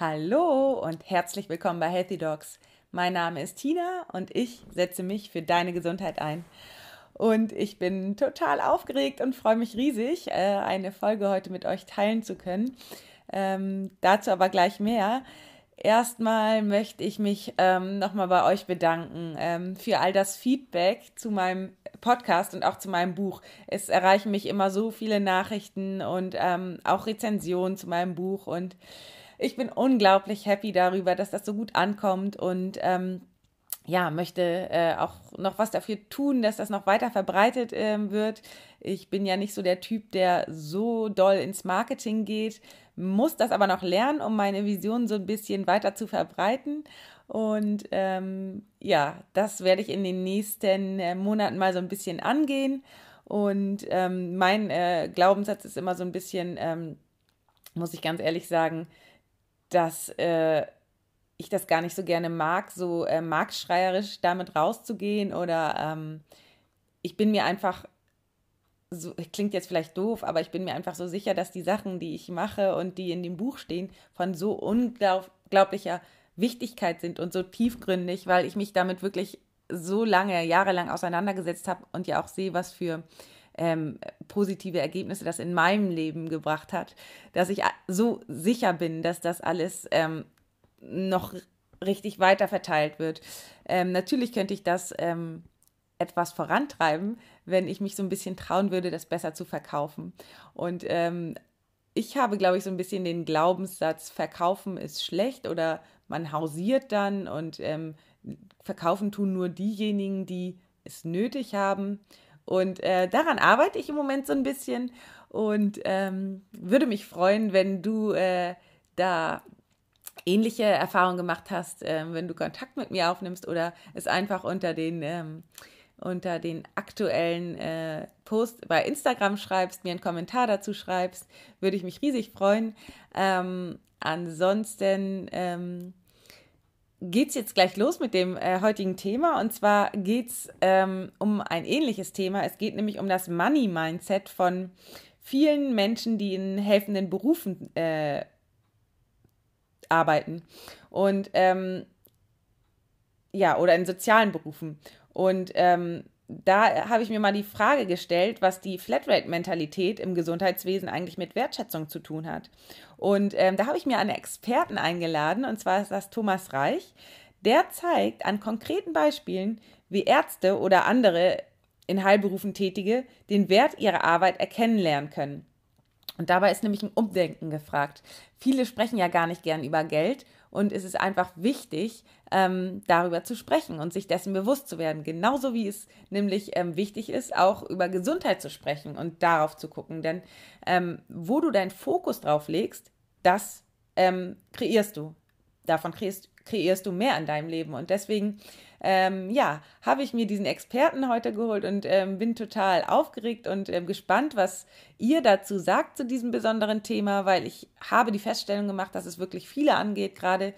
Hallo und herzlich willkommen bei Healthy Dogs. Mein Name ist Tina und ich setze mich für deine Gesundheit ein. Und ich bin total aufgeregt und freue mich riesig, äh, eine Folge heute mit euch teilen zu können. Ähm, dazu aber gleich mehr. Erstmal möchte ich mich ähm, nochmal bei euch bedanken ähm, für all das Feedback zu meinem Podcast und auch zu meinem Buch. Es erreichen mich immer so viele Nachrichten und ähm, auch Rezensionen zu meinem Buch und ich bin unglaublich happy darüber, dass das so gut ankommt und ähm, ja, möchte äh, auch noch was dafür tun, dass das noch weiter verbreitet äh, wird. Ich bin ja nicht so der Typ, der so doll ins Marketing geht, muss das aber noch lernen, um meine Vision so ein bisschen weiter zu verbreiten. Und ähm, ja, das werde ich in den nächsten äh, Monaten mal so ein bisschen angehen. Und ähm, mein äh, Glaubenssatz ist immer so ein bisschen, ähm, muss ich ganz ehrlich sagen, dass äh, ich das gar nicht so gerne mag, so äh, marktschreierisch damit rauszugehen oder ähm, ich bin mir einfach so, klingt jetzt vielleicht doof, aber ich bin mir einfach so sicher, dass die Sachen, die ich mache und die in dem Buch stehen, von so unglaublicher Wichtigkeit sind und so tiefgründig, weil ich mich damit wirklich so lange, jahrelang auseinandergesetzt habe und ja auch sehe, was für ähm, positive Ergebnisse das in meinem Leben gebracht hat, dass ich so sicher bin, dass das alles ähm, noch richtig weiter verteilt wird. Ähm, natürlich könnte ich das ähm, etwas vorantreiben, wenn ich mich so ein bisschen trauen würde, das besser zu verkaufen. Und ähm, ich habe, glaube ich, so ein bisschen den Glaubenssatz, verkaufen ist schlecht oder man hausiert dann und ähm, verkaufen tun nur diejenigen, die es nötig haben. Und äh, daran arbeite ich im Moment so ein bisschen und ähm, würde mich freuen, wenn du äh, da ähnliche Erfahrungen gemacht hast, äh, wenn du Kontakt mit mir aufnimmst oder es einfach unter den, ähm, unter den aktuellen äh, Post bei Instagram schreibst, mir einen Kommentar dazu schreibst, würde ich mich riesig freuen. Ähm, ansonsten ähm, geht es jetzt gleich los mit dem äh, heutigen Thema. Und zwar geht es ähm, um ein ähnliches Thema. Es geht nämlich um das Money-Mindset von vielen Menschen, die in helfenden Berufen äh, arbeiten. Und ähm, ja, oder in sozialen Berufen. Und ähm, da habe ich mir mal die Frage gestellt, was die Flatrate-Mentalität im Gesundheitswesen eigentlich mit Wertschätzung zu tun hat. Und ähm, da habe ich mir einen Experten eingeladen, und zwar ist das Thomas Reich. Der zeigt an konkreten Beispielen, wie Ärzte oder andere in Heilberufen Tätige den Wert ihrer Arbeit erkennen lernen können. Und dabei ist nämlich ein Umdenken gefragt. Viele sprechen ja gar nicht gern über Geld und es ist einfach wichtig, ähm, darüber zu sprechen und sich dessen bewusst zu werden. Genauso wie es nämlich ähm, wichtig ist, auch über Gesundheit zu sprechen und darauf zu gucken. Denn ähm, wo du deinen Fokus drauf legst, das ähm, kreierst du. Davon kreierst, kreierst du mehr in deinem Leben. Und deswegen, ähm, ja, habe ich mir diesen Experten heute geholt und ähm, bin total aufgeregt und ähm, gespannt, was ihr dazu sagt zu diesem besonderen Thema, weil ich habe die Feststellung gemacht, dass es wirklich viele angeht, gerade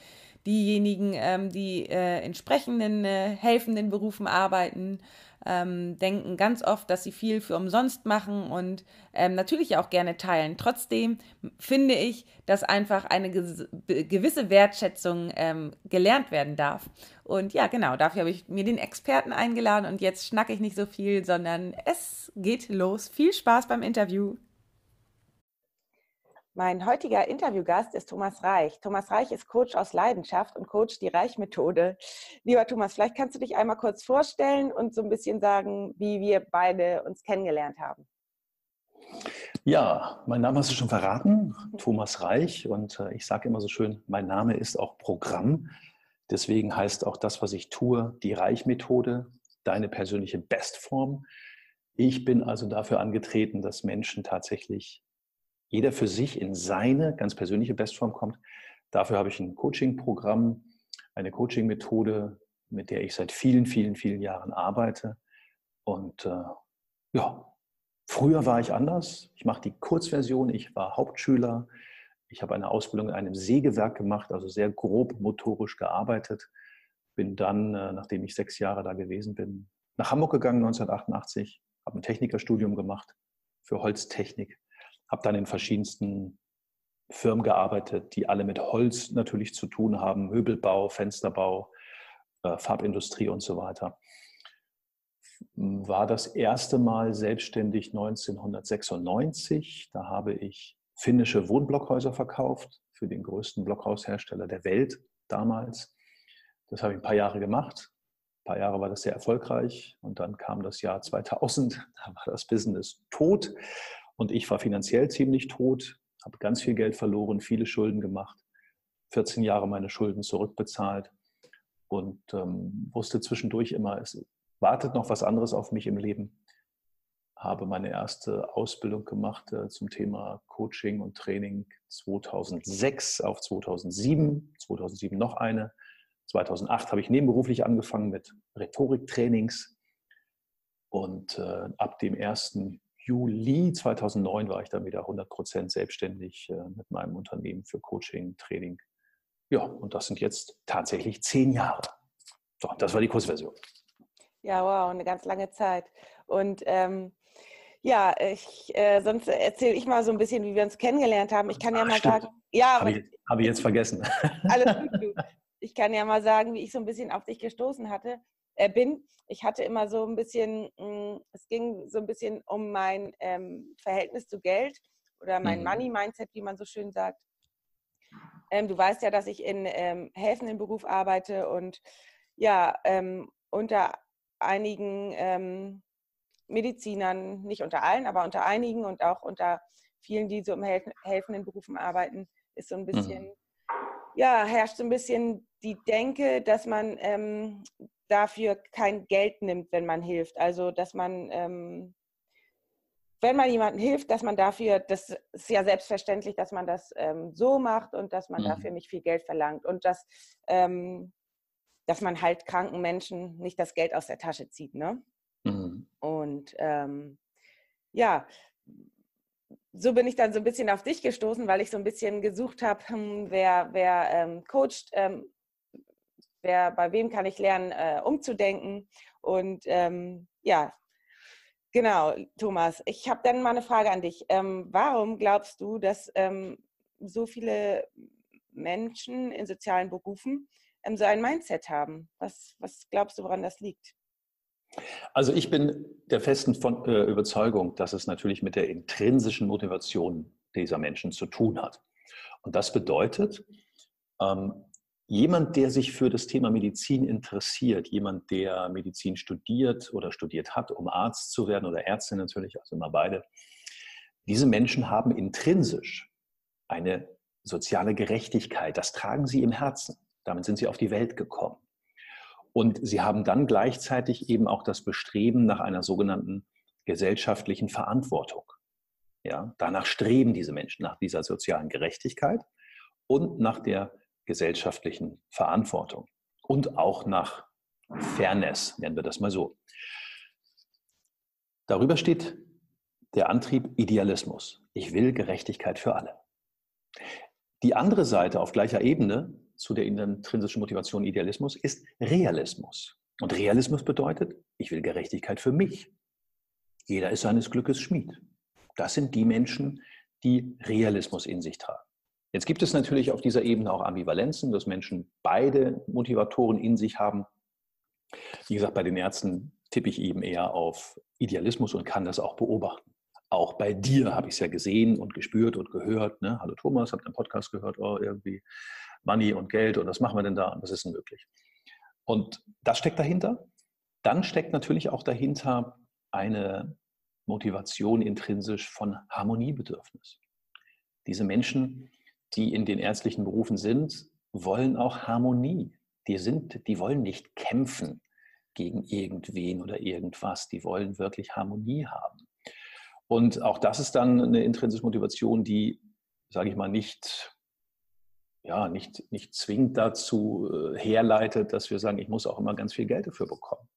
diejenigen, ähm, die äh, in sprechenden, äh, helfenden Berufen arbeiten ähm, denken ganz oft, dass sie viel für umsonst machen und ähm, natürlich auch gerne teilen. Trotzdem finde ich, dass einfach eine gewisse Wertschätzung ähm, gelernt werden darf. Und ja, genau, dafür habe ich mir den Experten eingeladen und jetzt schnacke ich nicht so viel, sondern es geht los. Viel Spaß beim Interview. Mein heutiger Interviewgast ist Thomas Reich. Thomas Reich ist Coach aus Leidenschaft und Coach die Reich-Methode. Lieber Thomas, vielleicht kannst du dich einmal kurz vorstellen und so ein bisschen sagen, wie wir beide uns kennengelernt haben. Ja, mein Name hast du schon verraten, Thomas Reich. Und äh, ich sage immer so schön, mein Name ist auch Programm. Deswegen heißt auch das, was ich tue, die Reich-Methode, deine persönliche Bestform. Ich bin also dafür angetreten, dass Menschen tatsächlich jeder für sich in seine ganz persönliche Bestform kommt. Dafür habe ich ein Coaching-Programm, eine Coaching-Methode, mit der ich seit vielen, vielen, vielen Jahren arbeite. Und äh, ja, früher war ich anders. Ich mache die Kurzversion. Ich war Hauptschüler. Ich habe eine Ausbildung in einem Sägewerk gemacht, also sehr grob motorisch gearbeitet. Bin dann, äh, nachdem ich sechs Jahre da gewesen bin, nach Hamburg gegangen 1988, habe ein Technikerstudium gemacht für Holztechnik habe dann in verschiedensten Firmen gearbeitet, die alle mit Holz natürlich zu tun haben, Möbelbau, Fensterbau, äh, Farbindustrie und so weiter. War das erste Mal selbstständig 1996. Da habe ich finnische Wohnblockhäuser verkauft für den größten Blockhaushersteller der Welt damals. Das habe ich ein paar Jahre gemacht. Ein paar Jahre war das sehr erfolgreich und dann kam das Jahr 2000, da war das Business tot und ich war finanziell ziemlich tot, habe ganz viel Geld verloren, viele Schulden gemacht, 14 Jahre meine Schulden zurückbezahlt und ähm, wusste zwischendurch immer, es wartet noch was anderes auf mich im Leben. Habe meine erste Ausbildung gemacht äh, zum Thema Coaching und Training 2006 auf 2007, 2007 noch eine. 2008 habe ich nebenberuflich angefangen mit Rhetoriktrainings und äh, ab dem 1. Juli 2009 war ich dann wieder 100% selbstständig äh, mit meinem Unternehmen für Coaching, Training ja, und das sind jetzt tatsächlich zehn Jahre. So, das war die Kursversion. Ja, wow, eine ganz lange Zeit. Und ähm, ja, ich, äh, sonst erzähle ich mal so ein bisschen, wie wir uns kennengelernt haben. Ich kann ja Ach, mal stimmt. sagen, ja, habe ich, hab ich, jetzt vergessen. Alles gut. Ich kann ja mal sagen, wie ich so ein bisschen auf dich gestoßen hatte, bin. Ich hatte immer so ein bisschen, mm, es ging so ein bisschen um mein ähm, Verhältnis zu Geld oder mein mhm. Money-Mindset, wie man so schön sagt. Ähm, du weißt ja, dass ich in ähm, helfenden Beruf arbeite und ja, ähm, unter einigen ähm, Medizinern, nicht unter allen, aber unter einigen und auch unter vielen, die so im helf helfenden Berufen arbeiten, ist so ein bisschen, mhm. ja, herrscht so ein bisschen die Denke, dass man ähm, dafür kein Geld nimmt, wenn man hilft. Also, dass man ähm, wenn man jemandem hilft, dass man dafür, das ist ja selbstverständlich, dass man das ähm, so macht und dass man mhm. dafür nicht viel Geld verlangt und dass, ähm, dass man halt kranken Menschen nicht das Geld aus der Tasche zieht. Ne? Mhm. Und ähm, ja, so bin ich dann so ein bisschen auf dich gestoßen, weil ich so ein bisschen gesucht habe, hm, wer, wer ähm, coacht, ähm, wer, bei wem kann ich lernen, äh, umzudenken. Und ähm, ja, Genau, Thomas. Ich habe dann mal eine Frage an dich. Ähm, warum glaubst du, dass ähm, so viele Menschen in sozialen Berufen ähm, so ein Mindset haben? Was, was glaubst du, woran das liegt? Also ich bin der festen von, äh, Überzeugung, dass es natürlich mit der intrinsischen Motivation dieser Menschen zu tun hat. Und das bedeutet, ähm, jemand, der sich für das Thema Medizin interessiert, jemand, der Medizin studiert oder studiert hat, um Arzt zu werden oder Ärztin natürlich, also immer beide, diese Menschen haben intrinsisch eine soziale Gerechtigkeit. Das tragen sie im Herzen. Damit sind sie auf die Welt gekommen. Und sie haben dann gleichzeitig eben auch das Bestreben nach einer sogenannten gesellschaftlichen Verantwortung. Ja, danach streben diese Menschen nach dieser sozialen Gerechtigkeit und nach der gesellschaftlichen Verantwortung und auch nach Fairness, nennen wir das mal so. Darüber steht der Antrieb Idealismus. Ich will Gerechtigkeit für alle. Die andere Seite auf gleicher Ebene zu der intrinsischen Motivation Idealismus ist Realismus. Und Realismus bedeutet, ich will Gerechtigkeit für mich. Jeder ist seines Glückes Schmied. Das sind die Menschen, die Realismus in sich tragen. Jetzt gibt es natürlich auf dieser Ebene auch Ambivalenzen, dass Menschen beide Motivatoren in sich haben. Wie gesagt, bei den Ärzten tippe ich eben eher auf Idealismus und kann das auch beobachten. Auch bei dir habe ich es ja gesehen und gespürt und gehört. Ne? Hallo Thomas, habt einen Podcast gehört? Oh, irgendwie Money und Geld und was machen wir denn da? Was ist denn möglich? Und das steckt dahinter. Dann steckt natürlich auch dahinter eine Motivation intrinsisch von Harmoniebedürfnis. Diese Menschen die in den ärztlichen Berufen sind, wollen auch Harmonie. Die, sind, die wollen nicht kämpfen gegen irgendwen oder irgendwas. Die wollen wirklich Harmonie haben. Und auch das ist dann eine intrinsische Motivation, die, sage ich mal, nicht, ja, nicht, nicht zwingend dazu äh, herleitet, dass wir sagen, ich muss auch immer ganz viel Geld dafür bekommen.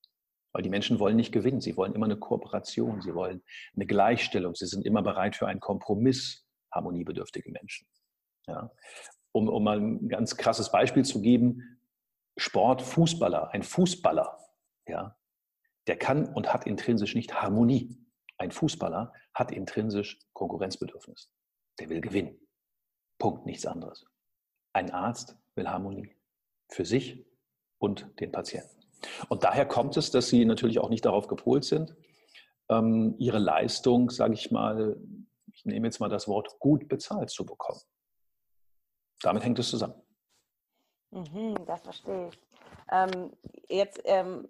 Weil die Menschen wollen nicht gewinnen, sie wollen immer eine Kooperation, sie wollen eine Gleichstellung, sie sind immer bereit für einen Kompromiss, harmoniebedürftige Menschen. Ja. Um, um mal ein ganz krasses Beispiel zu geben, Sport, Fußballer, ein Fußballer, ja, der kann und hat intrinsisch nicht Harmonie. Ein Fußballer hat intrinsisch Konkurrenzbedürfnis. Der will gewinnen. Punkt, nichts anderes. Ein Arzt will Harmonie für sich und den Patienten. Und daher kommt es, dass sie natürlich auch nicht darauf gepolt sind, ähm, ihre Leistung, sage ich mal, ich nehme jetzt mal das Wort gut bezahlt zu bekommen. Damit hängt es zusammen. Mhm, das verstehe ich. Ähm, jetzt ähm,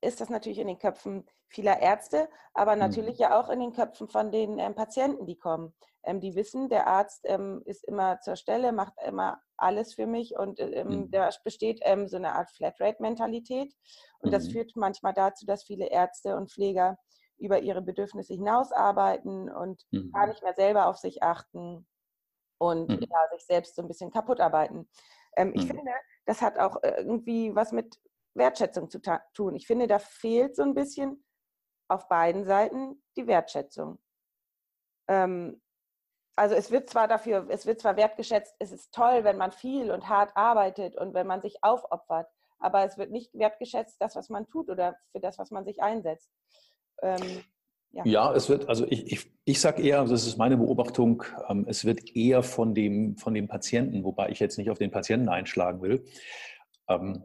ist das natürlich in den Köpfen vieler Ärzte, aber mhm. natürlich mhm. ja auch in den Köpfen von den ähm, Patienten, die kommen. Ähm, die wissen, der Arzt ähm, ist immer zur Stelle, macht immer alles für mich und äh, ähm, mhm. da besteht so eine Art Flatrate-Mentalität. Und mhm. das führt manchmal dazu, dass viele Ärzte und Pfleger über ihre Bedürfnisse hinausarbeiten und gar mhm. nicht mehr selber auf sich achten und mhm. ja, sich selbst so ein bisschen kaputt arbeiten. Ähm, ich finde, das hat auch äh, irgendwie was mit Wertschätzung zu tun. Ich finde, da fehlt so ein bisschen auf beiden Seiten die Wertschätzung. Ähm, also es wird zwar dafür, es wird zwar wertgeschätzt, es ist toll, wenn man viel und hart arbeitet und wenn man sich aufopfert, aber es wird nicht wertgeschätzt, das, was man tut oder für das, was man sich einsetzt. Ähm, ja. ja. es wird, also ich, ich, ich sage eher, das ist meine Beobachtung, ähm, es wird eher von dem, von dem Patienten, wobei ich jetzt nicht auf den Patienten einschlagen will, ähm,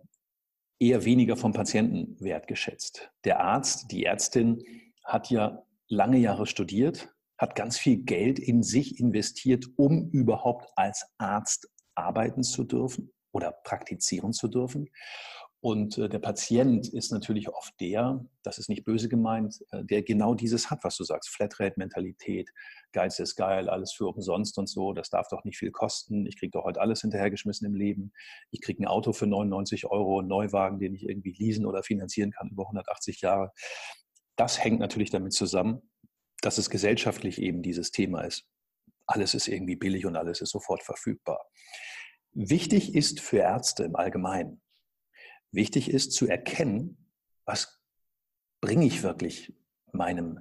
eher weniger vom Patienten wertgeschätzt. Der Arzt, die Ärztin hat ja lange Jahre studiert, hat ganz viel Geld in sich investiert, um überhaupt als Arzt arbeiten zu dürfen oder praktizieren zu dürfen. Und äh, der Patient ist natürlich oft der, das ist nicht böse gemeint, äh, der genau dieses hat, was du sagst. Flatrate-Mentalität, Geiz ist geil, alles für umsonst und so, das darf doch nicht viel kosten. Ich kriege doch heute alles hinterhergeschmissen im Leben. Ich kriege ein Auto für 99 Euro, einen Neuwagen, den ich irgendwie leasen oder finanzieren kann über 180 Jahre. Das hängt natürlich damit zusammen, dass es gesellschaftlich eben dieses Thema ist. Alles ist irgendwie billig und alles ist sofort verfügbar. Wichtig ist für Ärzte im Allgemeinen, Wichtig ist zu erkennen, was bringe ich wirklich meinem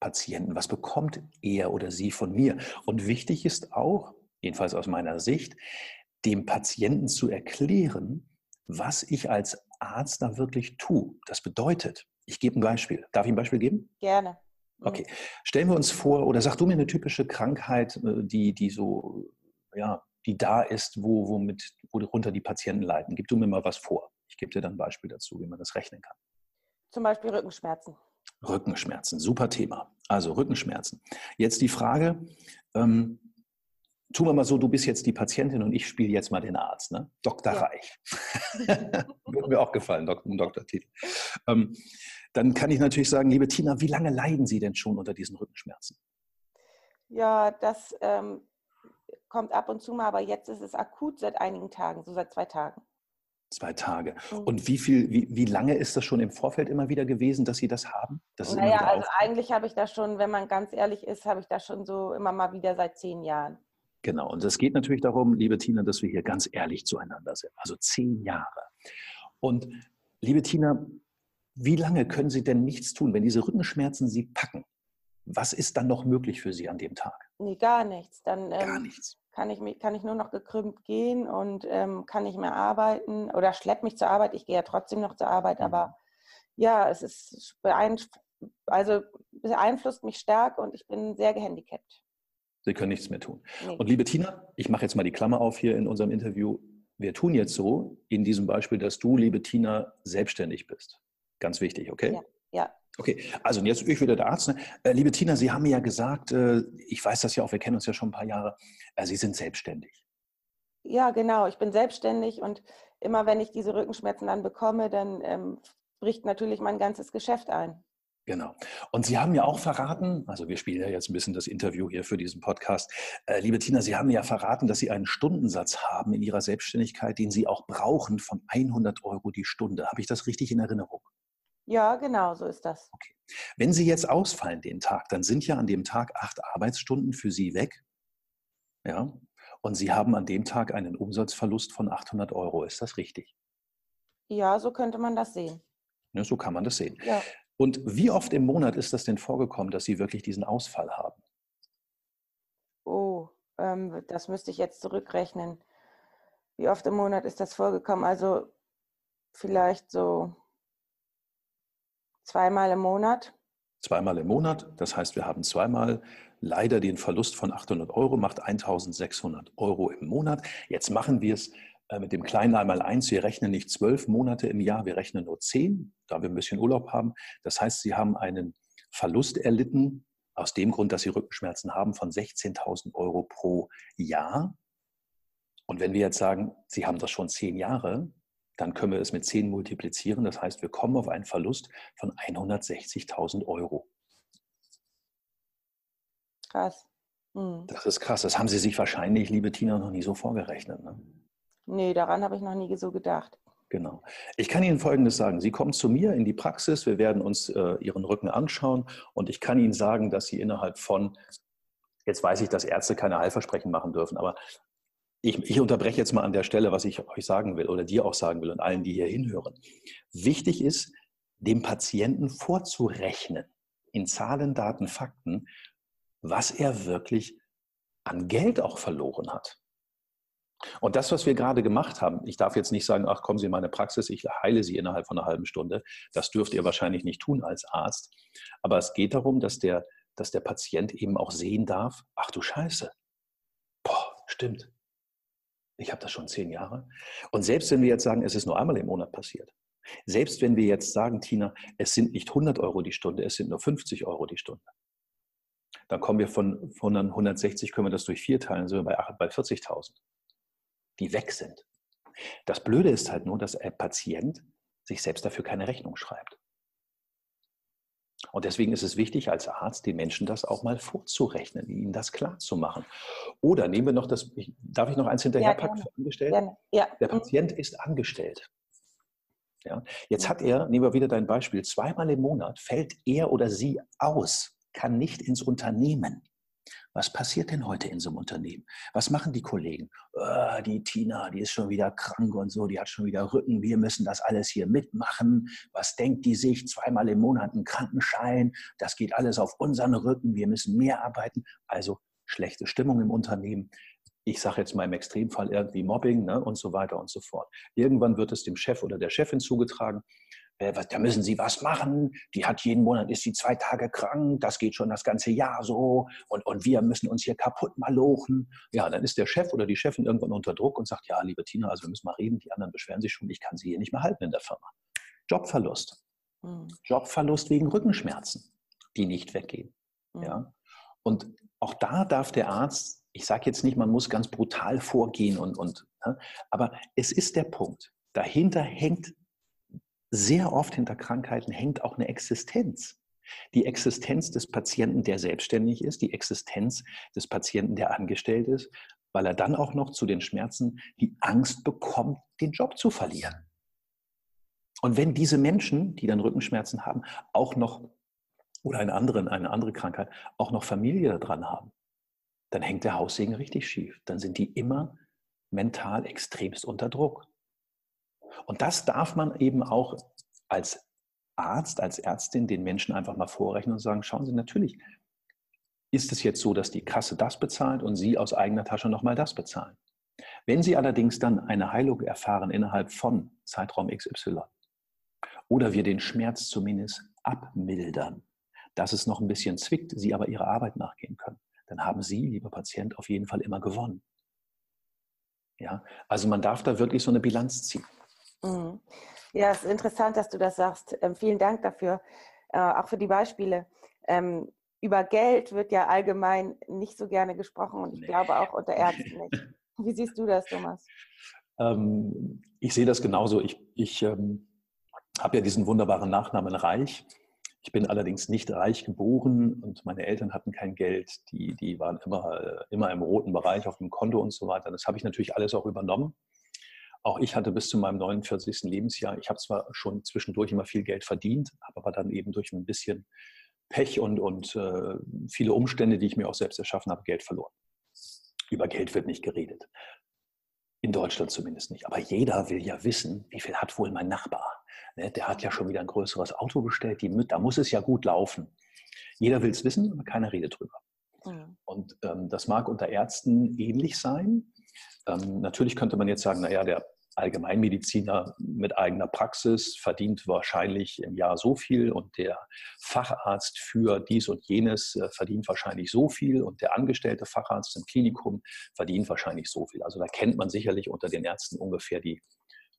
Patienten, was bekommt er oder sie von mir. Und wichtig ist auch, jedenfalls aus meiner Sicht, dem Patienten zu erklären, was ich als Arzt da wirklich tue. Das bedeutet, ich gebe ein Beispiel. Darf ich ein Beispiel geben? Gerne. Mhm. Okay. Stellen wir uns vor, oder sag du mir eine typische Krankheit, äh, die, die so, ja, die da ist, wo, womit, worunter die Patienten leiden. Gib du mir mal was vor. Ich gebe dir dann ein Beispiel dazu, wie man das rechnen kann. Zum Beispiel Rückenschmerzen. Rückenschmerzen, super Thema. Also Rückenschmerzen. Jetzt die Frage, ähm, tun wir mal so, du bist jetzt die Patientin und ich spiele jetzt mal den Arzt, ne? Dr. Ja. Reich. Würde mir auch gefallen, Dok ein Doktortitel. Ähm, dann kann ich natürlich sagen, liebe Tina, wie lange leiden Sie denn schon unter diesen Rückenschmerzen? Ja, das ähm, kommt ab und zu mal, aber jetzt ist es akut seit einigen Tagen, so seit zwei Tagen. Zwei Tage. Mhm. Und wie viel, wie, wie lange ist das schon im Vorfeld immer wieder gewesen, dass Sie das haben? Das naja, also eigentlich habe ich das schon, wenn man ganz ehrlich ist, habe ich das schon so immer mal wieder seit zehn Jahren. Genau. Und es geht natürlich darum, liebe Tina, dass wir hier ganz ehrlich zueinander sind. Also zehn Jahre. Und liebe Tina, wie lange können Sie denn nichts tun, wenn diese Rückenschmerzen Sie packen? Was ist dann noch möglich für Sie an dem Tag? Nee, gar nichts. Dann, ähm, gar nichts kann ich, kann ich nur noch gekrümmt gehen und ähm, kann nicht mehr arbeiten oder schlepp mich zur Arbeit. Ich gehe ja trotzdem noch zur Arbeit, mhm. aber ja, es ist beeinflusst, also beeinflusst mich stark und ich bin sehr gehandicapt. Sie können nichts mehr tun. Nee. Und liebe Tina, ich mache jetzt mal die Klammer auf hier in unserem Interview. Wir tun jetzt so in diesem Beispiel, dass du, liebe Tina, selbstständig bist. Ganz wichtig, okay? Ja. ja. Okay, also und jetzt ich wieder der Arzt. Ne? Äh, liebe Tina, Sie haben mir ja gesagt, äh, ich weiß das ja auch, wir kennen uns ja schon ein paar Jahre, äh, Sie sind selbstständig. Ja, genau, ich bin selbstständig und immer wenn ich diese Rückenschmerzen dann bekomme, dann ähm, bricht natürlich mein ganzes Geschäft ein. Genau. Und Sie haben ja auch verraten, also wir spielen ja jetzt ein bisschen das Interview hier für diesen Podcast. Äh, liebe Tina, Sie haben ja verraten, dass Sie einen Stundensatz haben in Ihrer Selbstständigkeit, den Sie auch brauchen von 100 Euro die Stunde. Habe ich das richtig in Erinnerung? Ja, genau, so ist das. Okay. Wenn Sie jetzt ausfallen den Tag, dann sind ja an dem Tag acht Arbeitsstunden für Sie weg. Ja. Und Sie haben an dem Tag einen Umsatzverlust von 800 Euro. Ist das richtig? Ja, so könnte man das sehen. Ja, so kann man das sehen. Ja. Und wie oft im Monat ist das denn vorgekommen, dass Sie wirklich diesen Ausfall haben? Oh, ähm, das müsste ich jetzt zurückrechnen. Wie oft im Monat ist das vorgekommen? Also vielleicht so zweimal im Monat. zweimal im Monat. Das heißt, wir haben zweimal leider den Verlust von 800 Euro, macht 1600 Euro im Monat. Jetzt machen wir es äh, mit dem kleinen einmal eins. Wir rechnen nicht zwölf Monate im Jahr, wir rechnen nur zehn, da wir ein bisschen Urlaub haben. Das heißt, Sie haben einen Verlust erlitten, aus dem Grund, dass Sie Rückenschmerzen haben, von 16.000 Euro pro Jahr. Und wenn wir jetzt sagen, Sie haben das schon zehn Jahre, dann können wir es mit 10 multiplizieren. Das heißt, wir kommen auf einen Verlust von 160.000 Euro. Krass. Mhm. Das ist krass. Das haben Sie sich wahrscheinlich, liebe Tina, noch nie so vorgerechnet. Ne? Nee, daran habe ich noch nie so gedacht. Genau. Ich kann Ihnen Folgendes sagen. Sie kommen zu mir in die Praxis, wir werden uns äh, Ihren Rücken anschauen und ich kann Ihnen sagen, dass Sie innerhalb von, jetzt weiß ich, dass Ärzte keine Heilversprechen machen dürfen, aber ich, ich, unterbreche jetzt mal an der Stelle, was ich euch sagen will oder dir auch sagen will und allen, die hier hinhören. Wichtig ist, dem Patienten vorzurechnen, in Zahlen, Daten, Fakten, was er wirklich an Geld auch verloren hat. Und das, was wir gerade gemacht haben, ich darf jetzt nicht sagen, ach, kommen Sie in meine Praxis, ich heile Sie innerhalb von einer halben Stunde. Das dürft ihr wahrscheinlich nicht tun als Arzt. Aber es geht darum, dass der, dass der Patient eben auch sehen darf, ach du Scheiße, boah, stimmt, ich habe das schon zehn Jahre. Und selbst wenn wir jetzt sagen, es ist nur einmal im Monat passiert, selbst wenn wir jetzt sagen, Tina, es sind nicht 100 Euro die Stunde, es sind nur 50 Euro die Stunde, dann kommen wir von, von 160, können wir das durch vier teilen, sind wir bei, bei 40.000, die weg sind. Das Blöde ist halt nur, dass der Patient sich selbst dafür keine Rechnung schreibt. Und deswegen ist es wichtig, als Arzt den Menschen das auch mal vorzurechnen, ihnen das klar zu machen. Oder nehmen wir noch das, darf ich noch eins hinterherpacken ja, für Angestellte? Ja. Der mhm. Patient ist angestellt. Ja, jetzt hat er, nehmen wir wieder dein Beispiel, zweimal im Monat fällt er oder sie aus, kann nicht ins Unternehmen. Was passiert denn heute in so einem Unternehmen? Was machen die Kollegen? Oh, die Tina, die ist schon wieder krank und so, die hat schon wieder Rücken. Wir müssen das alles hier mitmachen. Was denkt die sich? Zweimal im Monat einen Krankenschein. Das geht alles auf unseren Rücken. Wir müssen mehr arbeiten. Also schlechte Stimmung im Unternehmen. Ich sage jetzt mal im Extremfall irgendwie Mobbing ne, und so weiter und so fort. Irgendwann wird es dem Chef oder der Chefin zugetragen da müssen Sie was machen. Die hat jeden Monat, ist sie zwei Tage krank. Das geht schon das ganze Jahr so. Und, und wir müssen uns hier kaputt malochen. Ja, dann ist der Chef oder die Chefin irgendwann unter Druck und sagt, ja, liebe Tina, also wir müssen mal reden. Die anderen beschweren sich schon. Ich kann sie hier nicht mehr halten in der Firma. Jobverlust. Mhm. Jobverlust wegen Rückenschmerzen, die nicht weggehen. Mhm. Ja. Und auch da darf der Arzt, ich sage jetzt nicht, man muss ganz brutal vorgehen und, und ne, aber es ist der Punkt. Dahinter hängt sehr oft hinter Krankheiten hängt auch eine Existenz. Die Existenz des Patienten, der selbstständig ist, die Existenz des Patienten, der angestellt ist, weil er dann auch noch zu den Schmerzen die Angst bekommt, den Job zu verlieren. Und wenn diese Menschen, die dann Rückenschmerzen haben, auch noch oder eine andere, eine andere Krankheit, auch noch Familie dran haben, dann hängt der Haussegen richtig schief. Dann sind die immer mental extremst unter Druck. Und das darf man eben auch als Arzt, als Ärztin den Menschen einfach mal vorrechnen und sagen, schauen Sie, natürlich ist es jetzt so, dass die Kasse das bezahlt und Sie aus eigener Tasche nochmal das bezahlen. Wenn Sie allerdings dann eine Heilung erfahren innerhalb von Zeitraum XY oder wir den Schmerz zumindest abmildern, dass es noch ein bisschen zwickt, Sie aber Ihrer Arbeit nachgehen können, dann haben Sie, lieber Patient, auf jeden Fall immer gewonnen. Ja, also man darf da wirklich so eine Bilanz ziehen. Mhm. Ja, es ist interessant, dass du das sagst. Ähm, vielen Dank dafür, äh, auch für die Beispiele. Ähm, über Geld wird ja allgemein nicht so gerne gesprochen und ich nee. glaube auch unter Ärzten nicht. Wie siehst du das, Thomas? Ähm, ich sehe das genauso. Ich, ich ähm, habe ja diesen wunderbaren Nachnamen Reich. Ich bin allerdings nicht reich geboren und meine Eltern hatten kein Geld. Die, die waren immer, äh, immer im roten Bereich auf dem Konto und so weiter. Das habe ich natürlich alles auch übernommen. Auch ich hatte bis zu meinem 49. Lebensjahr, ich habe zwar schon zwischendurch immer viel Geld verdient, habe aber dann eben durch ein bisschen Pech und, und äh, viele Umstände, die ich mir auch selbst erschaffen habe, Geld verloren. Über Geld wird nicht geredet. In Deutschland zumindest nicht. Aber jeder will ja wissen, wie viel hat wohl mein Nachbar? Ne, der hat ja schon wieder ein größeres Auto bestellt, die, da muss es ja gut laufen. Jeder will es wissen, aber keiner redet drüber. Mhm. Und ähm, das mag unter Ärzten ähnlich sein. Ähm, natürlich könnte man jetzt sagen, naja, der Allgemeinmediziner mit eigener Praxis verdient wahrscheinlich im Jahr so viel und der Facharzt für dies und jenes äh, verdient wahrscheinlich so viel und der angestellte Facharzt im Klinikum verdient wahrscheinlich so viel. Also da kennt man sicherlich unter den Ärzten ungefähr die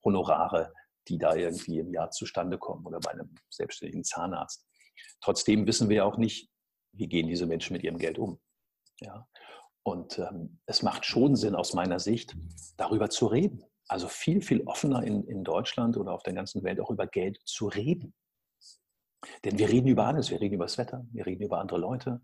Honorare, die da irgendwie im Jahr zustande kommen oder bei einem selbstständigen Zahnarzt. Trotzdem wissen wir auch nicht, wie gehen diese Menschen mit ihrem Geld um. Ja? Und ähm, es macht schon Sinn aus meiner Sicht, darüber zu reden. Also viel, viel offener in, in Deutschland oder auf der ganzen Welt auch über Geld zu reden. Denn wir reden über alles. Wir reden über das Wetter, wir reden über andere Leute.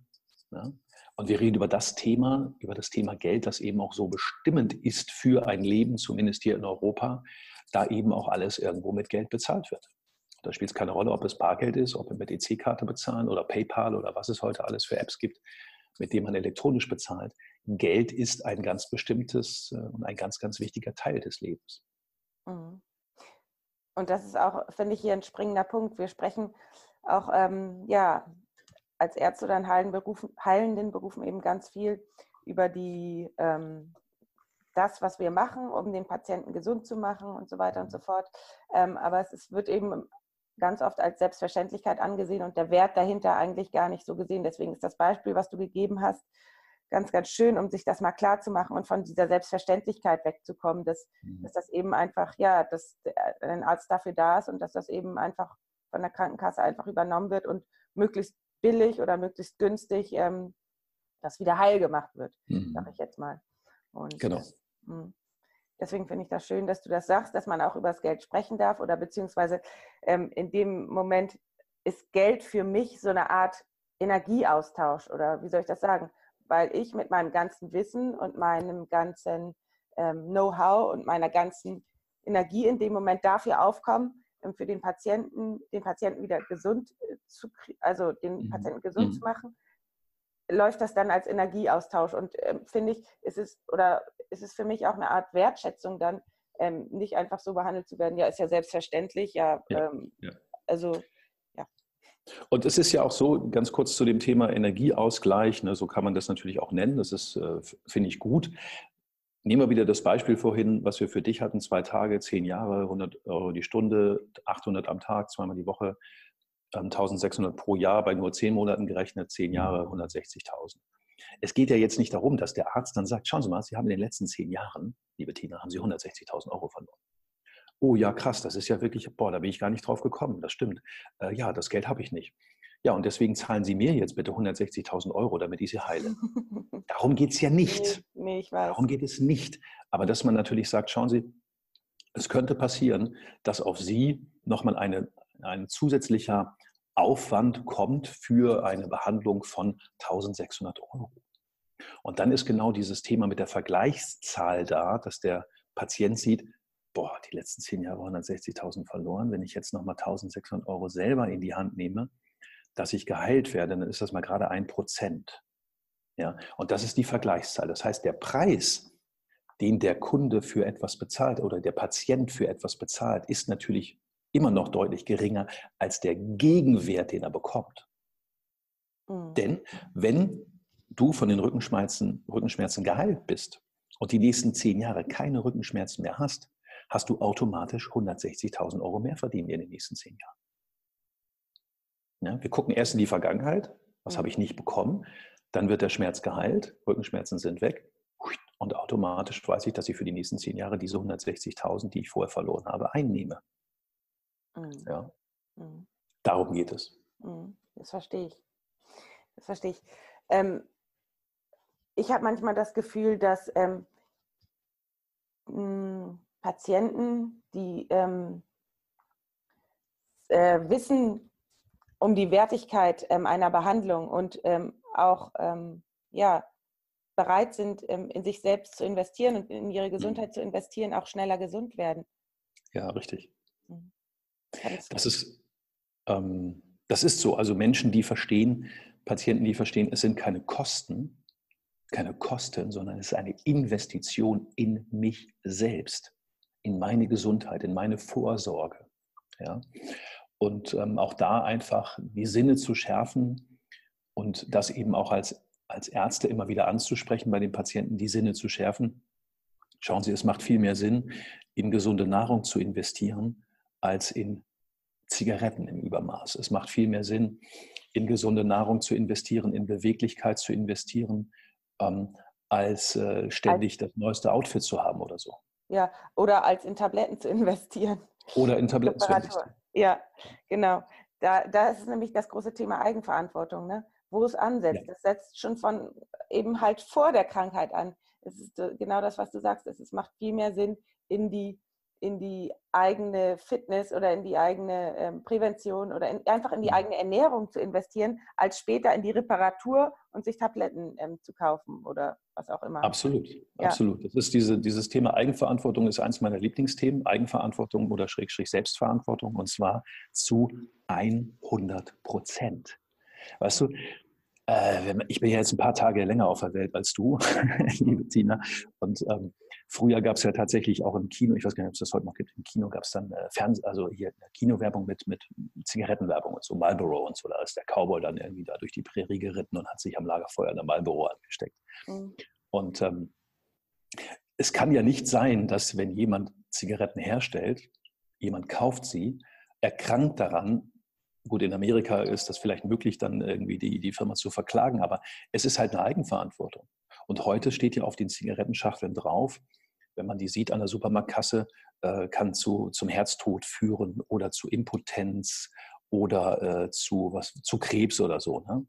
Ja? Und wir reden über das Thema, über das Thema Geld, das eben auch so bestimmend ist für ein Leben, zumindest hier in Europa, da eben auch alles irgendwo mit Geld bezahlt wird. Da spielt es keine Rolle, ob es Bargeld ist, ob wir mit EC-Karte bezahlen oder PayPal oder was es heute alles für Apps gibt, mit denen man elektronisch bezahlt. Geld ist ein ganz bestimmtes äh, und ein ganz, ganz wichtiger Teil des Lebens. Mhm. Und das ist auch, finde ich, hier ein springender Punkt. Wir sprechen auch, ähm, ja, als Ärzte oder in heilenden Berufen, heilenden Berufen eben ganz viel über die, ähm, das, was wir machen, um den Patienten gesund zu machen und so weiter und so fort. Ähm, aber es ist, wird eben ganz oft als Selbstverständlichkeit angesehen und der Wert dahinter eigentlich gar nicht so gesehen. Deswegen ist das Beispiel, was du gegeben hast, ganz, ganz schön, um sich das mal klar zu machen und von dieser Selbstverständlichkeit wegzukommen, dass, mhm. dass das eben einfach, ja, dass ein Arzt dafür da ist und dass das eben einfach von der Krankenkasse einfach übernommen wird und möglichst billig oder möglichst günstig ähm, das wieder heil gemacht wird, mhm. sage ich jetzt mal. Und, genau. Äh, deswegen finde ich das schön, dass du das sagst, dass man auch über das Geld sprechen darf oder beziehungsweise ähm, in dem Moment ist Geld für mich so eine Art Energieaustausch oder wie soll ich das sagen? Weil ich mit meinem ganzen Wissen und meinem ganzen ähm, Know-how und meiner ganzen Energie in dem Moment dafür aufkomme, ähm, für den Patienten, den Patienten wieder gesund äh, zu, also den mhm. Patienten gesund mhm. zu machen, läuft das dann als Energieaustausch. Und ähm, finde ich, ist es oder ist es für mich auch eine Art Wertschätzung dann, ähm, nicht einfach so behandelt zu werden. Ja, ist ja selbstverständlich. Ja, ja, ähm, ja. also und es ist ja auch so, ganz kurz zu dem Thema Energieausgleich, ne, so kann man das natürlich auch nennen, das ist, äh, finde ich gut. Nehmen wir wieder das Beispiel vorhin, was wir für dich hatten, zwei Tage, zehn Jahre, 100 Euro die Stunde, 800 am Tag, zweimal die Woche, 1600 ähm, pro Jahr, bei nur zehn Monaten gerechnet, zehn Jahre, 160.000. Es geht ja jetzt nicht darum, dass der Arzt dann sagt, schauen Sie mal, Sie haben in den letzten zehn Jahren, liebe Tina, haben Sie 160.000 Euro verloren oh ja, krass, das ist ja wirklich, boah, da bin ich gar nicht drauf gekommen, das stimmt. Äh, ja, das Geld habe ich nicht. Ja, und deswegen zahlen Sie mir jetzt bitte 160.000 Euro, damit ich Sie heile. Darum geht es ja nicht. Nee, nee, ich weiß. Darum geht es nicht. Aber dass man natürlich sagt, schauen Sie, es könnte passieren, dass auf Sie nochmal eine, ein zusätzlicher Aufwand kommt für eine Behandlung von 1600 Euro. Und dann ist genau dieses Thema mit der Vergleichszahl da, dass der Patient sieht, boah, die letzten zehn Jahre 160.000 verloren. Wenn ich jetzt nochmal 1.600 Euro selber in die Hand nehme, dass ich geheilt werde, dann ist das mal gerade ein Prozent. Ja, und das ist die Vergleichszahl. Das heißt, der Preis, den der Kunde für etwas bezahlt oder der Patient für etwas bezahlt, ist natürlich immer noch deutlich geringer als der Gegenwert, den er bekommt. Mhm. Denn wenn du von den Rückenschmerzen, Rückenschmerzen geheilt bist und die nächsten zehn Jahre keine Rückenschmerzen mehr hast, hast du automatisch 160.000 Euro mehr verdient in den nächsten zehn Jahren. Ja, wir gucken erst in die Vergangenheit, was habe ich nicht bekommen, dann wird der Schmerz geheilt, Rückenschmerzen sind weg und automatisch weiß ich, dass ich für die nächsten zehn Jahre diese 160.000, die ich vorher verloren habe, einnehme. Mhm. Ja. Mhm. Darum geht es. Mhm. Das verstehe ich. Das verstehe ich. Ähm, ich habe manchmal das Gefühl, dass ähm, hm, Patienten, die ähm, äh, wissen um die Wertigkeit ähm, einer Behandlung und ähm, auch ähm, ja, bereit sind, ähm, in sich selbst zu investieren und in ihre mhm. Gesundheit mhm. zu investieren, auch schneller gesund werden. Ja, richtig. Mhm. Das ist, ähm, das ist so. Also Menschen, die verstehen, Patienten, die verstehen, es sind keine Kosten, keine Kosten, sondern es ist eine Investition in mich selbst in meine Gesundheit, in meine Vorsorge. Ja? Und ähm, auch da einfach die Sinne zu schärfen und das eben auch als, als Ärzte immer wieder anzusprechen bei den Patienten, die Sinne zu schärfen. Schauen Sie, es macht viel mehr Sinn, in gesunde Nahrung zu investieren, als in Zigaretten im Übermaß. Es macht viel mehr Sinn, in gesunde Nahrung zu investieren, in Beweglichkeit zu investieren, ähm, als äh, ständig das neueste Outfit zu haben oder so. Ja, oder als in Tabletten zu investieren. Oder in Tabletten zu investieren. Ja, genau. Da, da ist nämlich das große Thema Eigenverantwortung, ne? wo es ansetzt. Ja. Das setzt schon von eben halt vor der Krankheit an. Es ist genau das, was du sagst. Es macht viel mehr Sinn, in die in die eigene Fitness oder in die eigene ähm, Prävention oder in, einfach in die mhm. eigene Ernährung zu investieren, als später in die Reparatur und sich Tabletten ähm, zu kaufen oder was auch immer. Absolut, ja. absolut. Das ist diese, dieses Thema Eigenverantwortung ist eines meiner Lieblingsthemen. Eigenverantwortung oder Schrägstrich Selbstverantwortung und zwar zu 100 Prozent. Weißt du, äh, ich bin ja jetzt ein paar Tage länger auf der Welt als du, liebe Tina. Und ähm, früher gab es ja tatsächlich auch im Kino, ich weiß gar nicht, ob es das heute noch gibt, im Kino gab es dann äh, Fernseh, also hier Kinowerbung mit, mit Zigarettenwerbung und so Marlboro und so. Da ist der Cowboy dann irgendwie da durch die Prärie geritten und hat sich am Lagerfeuer eine Marlboro angesteckt. Mhm. Und ähm, es kann ja nicht sein, dass wenn jemand Zigaretten herstellt, jemand kauft sie, erkrankt daran Gut, in Amerika ist das vielleicht möglich, dann irgendwie die, die Firma zu verklagen, aber es ist halt eine Eigenverantwortung. Und heute steht ja auf den Zigarettenschachteln drauf, wenn man die sieht an der Supermarktkasse, äh, kann zu, zum Herztod führen oder zu Impotenz oder äh, zu, was, zu Krebs oder so. Ne?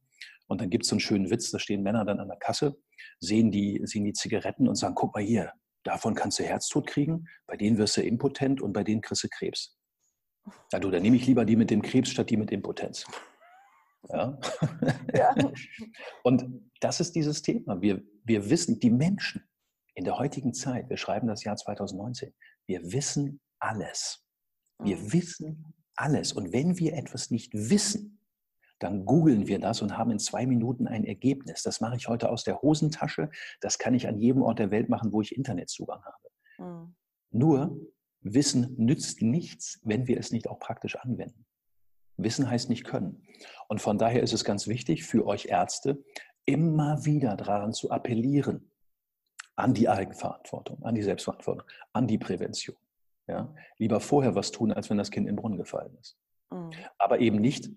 Und dann gibt es so einen schönen Witz, da stehen Männer dann an der Kasse, sehen die, sehen die Zigaretten und sagen, guck mal hier, davon kannst du Herztod kriegen, bei denen wirst du impotent und bei denen kriegst du Krebs. Ja, du, dann nehme ich lieber die mit dem Krebs statt die mit Impotenz. Ja. ja. Und das ist dieses Thema. Wir, wir wissen, die Menschen in der heutigen Zeit, wir schreiben das Jahr 2019, wir wissen alles. Wir mhm. wissen alles. Und wenn wir etwas nicht wissen, dann googeln wir das und haben in zwei Minuten ein Ergebnis. Das mache ich heute aus der Hosentasche. Das kann ich an jedem Ort der Welt machen, wo ich Internetzugang habe. Mhm. Nur Wissen nützt nichts, wenn wir es nicht auch praktisch anwenden. Wissen heißt nicht können. Und von daher ist es ganz wichtig für euch Ärzte, immer wieder daran zu appellieren, an die Eigenverantwortung, an die Selbstverantwortung, an die Prävention. Ja? Lieber vorher was tun, als wenn das Kind in den Brunnen gefallen ist. Mhm. Aber eben nicht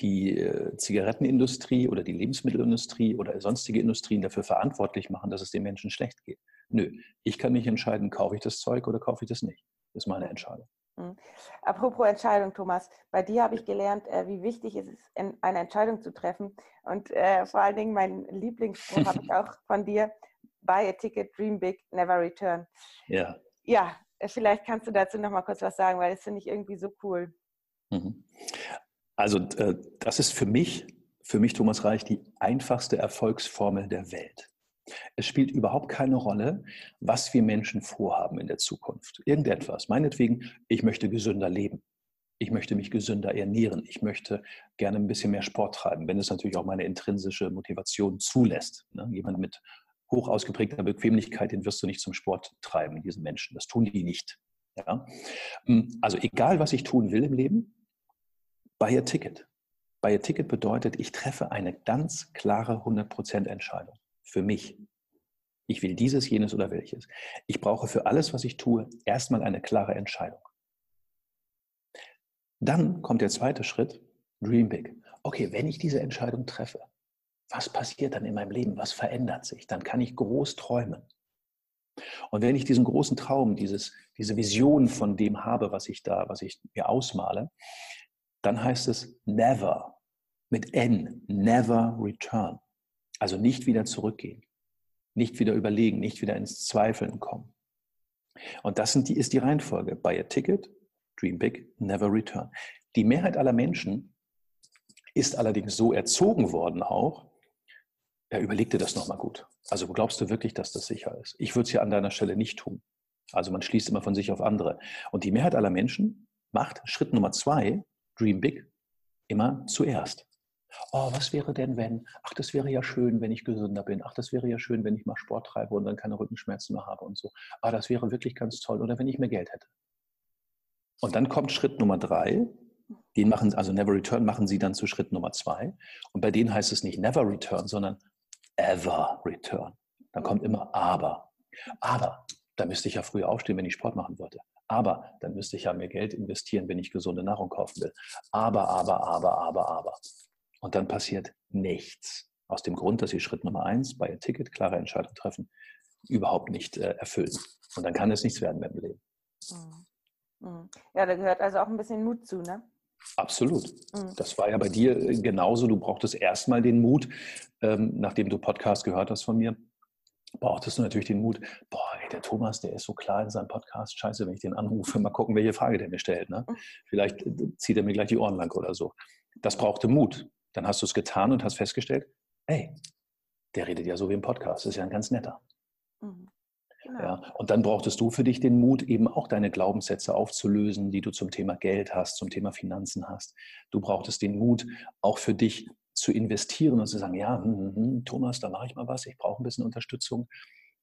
die äh, Zigarettenindustrie oder die Lebensmittelindustrie oder sonstige Industrien dafür verantwortlich machen, dass es den Menschen schlecht geht. Nö, ich kann nicht entscheiden, kaufe ich das Zeug oder kaufe ich das nicht ist meine Entscheidung. Mhm. Apropos Entscheidung, Thomas, bei dir habe ich gelernt, äh, wie wichtig es ist, eine Entscheidung zu treffen. Und äh, vor allen Dingen mein Lieblingsspruch habe ich auch von dir: Buy a ticket, dream big, never return. Ja. Ja, äh, vielleicht kannst du dazu noch mal kurz was sagen, weil das finde ich irgendwie so cool. Mhm. Also, das ist für mich, für mich, Thomas Reich, die einfachste Erfolgsformel der Welt. Es spielt überhaupt keine Rolle, was wir Menschen vorhaben in der Zukunft. Irgendetwas. Meinetwegen, ich möchte gesünder leben. Ich möchte mich gesünder ernähren. Ich möchte gerne ein bisschen mehr Sport treiben, wenn es natürlich auch meine intrinsische Motivation zulässt. Ne? Jemand mit hoch ausgeprägter Bequemlichkeit, den wirst du nicht zum Sport treiben, diesen Menschen. Das tun die nicht. Ja? Hm, also egal, was ich tun will im Leben, buy a ticket. Buy a ticket bedeutet, ich treffe eine ganz klare 100% Entscheidung für mich. Ich will dieses, jenes oder welches. Ich brauche für alles, was ich tue, erstmal eine klare Entscheidung. Dann kommt der zweite Schritt, Dream Big. Okay, wenn ich diese Entscheidung treffe, was passiert dann in meinem Leben? Was verändert sich? Dann kann ich groß träumen. Und wenn ich diesen großen Traum, dieses, diese Vision von dem habe, was ich da, was ich mir ausmale, dann heißt es never mit N, never return. Also nicht wieder zurückgehen, nicht wieder überlegen, nicht wieder ins Zweifeln kommen. Und das die, ist die Reihenfolge. Buy a ticket, dream big, never return. Die Mehrheit aller Menschen ist allerdings so erzogen worden auch, ja, überleg dir das nochmal gut. Also glaubst du wirklich, dass das sicher ist? Ich würde es ja an deiner Stelle nicht tun. Also man schließt immer von sich auf andere. Und die Mehrheit aller Menschen macht Schritt Nummer zwei, Dream Big, immer zuerst. Oh, was wäre denn, wenn? Ach, das wäre ja schön, wenn ich gesünder bin. Ach, das wäre ja schön, wenn ich mal Sport treibe und dann keine Rückenschmerzen mehr habe und so. Ah, das wäre wirklich ganz toll. Oder wenn ich mehr Geld hätte. Und dann kommt Schritt Nummer drei. Den machen, also Never Return machen sie dann zu Schritt Nummer zwei. Und bei denen heißt es nicht Never Return, sondern Ever Return. Dann kommt immer Aber. Aber dann müsste ich ja früher aufstehen, wenn ich Sport machen wollte. Aber dann müsste ich ja mehr Geld investieren, wenn ich gesunde Nahrung kaufen will. Aber, aber, aber, aber, aber. Und dann passiert nichts. Aus dem Grund, dass Sie Schritt Nummer eins bei Ihr Ticket klare Entscheidung treffen, überhaupt nicht äh, erfüllen. Und dann kann es nichts werden mehr im Leben. Mhm. Mhm. Ja, da gehört also auch ein bisschen Mut zu, ne? Absolut. Mhm. Das war ja bei dir äh, genauso. Du brauchtest erstmal den Mut, ähm, nachdem du Podcast gehört hast von mir, brauchtest du natürlich den Mut, boah, ey, der Thomas, der ist so klar in seinem Podcast, scheiße, wenn ich den anrufe, mal gucken, welche Frage der mir stellt. Ne? Mhm. Vielleicht äh, zieht er mir gleich die Ohren lang oder so. Das brauchte Mut. Dann hast du es getan und hast festgestellt, ey, der redet ja so wie im Podcast, das ist ja ein ganz netter. Mhm. Genau. Ja, und dann brauchtest du für dich den Mut, eben auch deine Glaubenssätze aufzulösen, die du zum Thema Geld hast, zum Thema Finanzen hast. Du brauchtest den Mut, auch für dich zu investieren und zu sagen, ja, hm, hm, hm, Thomas, da mache ich mal was, ich brauche ein bisschen Unterstützung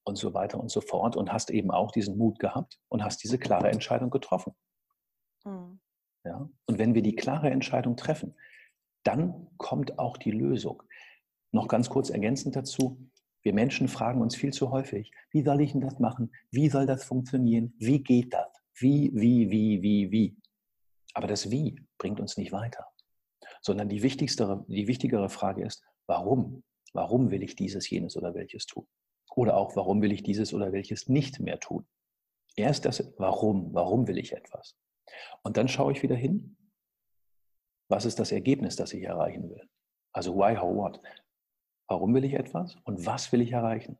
und so weiter und so fort. Und hast eben auch diesen Mut gehabt und hast diese klare Entscheidung getroffen. Mhm. Ja? Und wenn wir die klare Entscheidung treffen, dann kommt auch die Lösung. Noch ganz kurz ergänzend dazu, wir Menschen fragen uns viel zu häufig, wie soll ich denn das machen? Wie soll das funktionieren? Wie geht das? Wie, wie, wie, wie, wie? Aber das Wie bringt uns nicht weiter, sondern die wichtigste, die wichtigere Frage ist, warum? Warum will ich dieses, jenes oder welches tun? Oder auch, warum will ich dieses oder welches nicht mehr tun? Erst das Warum, warum will ich etwas? Und dann schaue ich wieder hin, was ist das Ergebnis, das ich erreichen will? Also why, how, what? Warum will ich etwas und was will ich erreichen?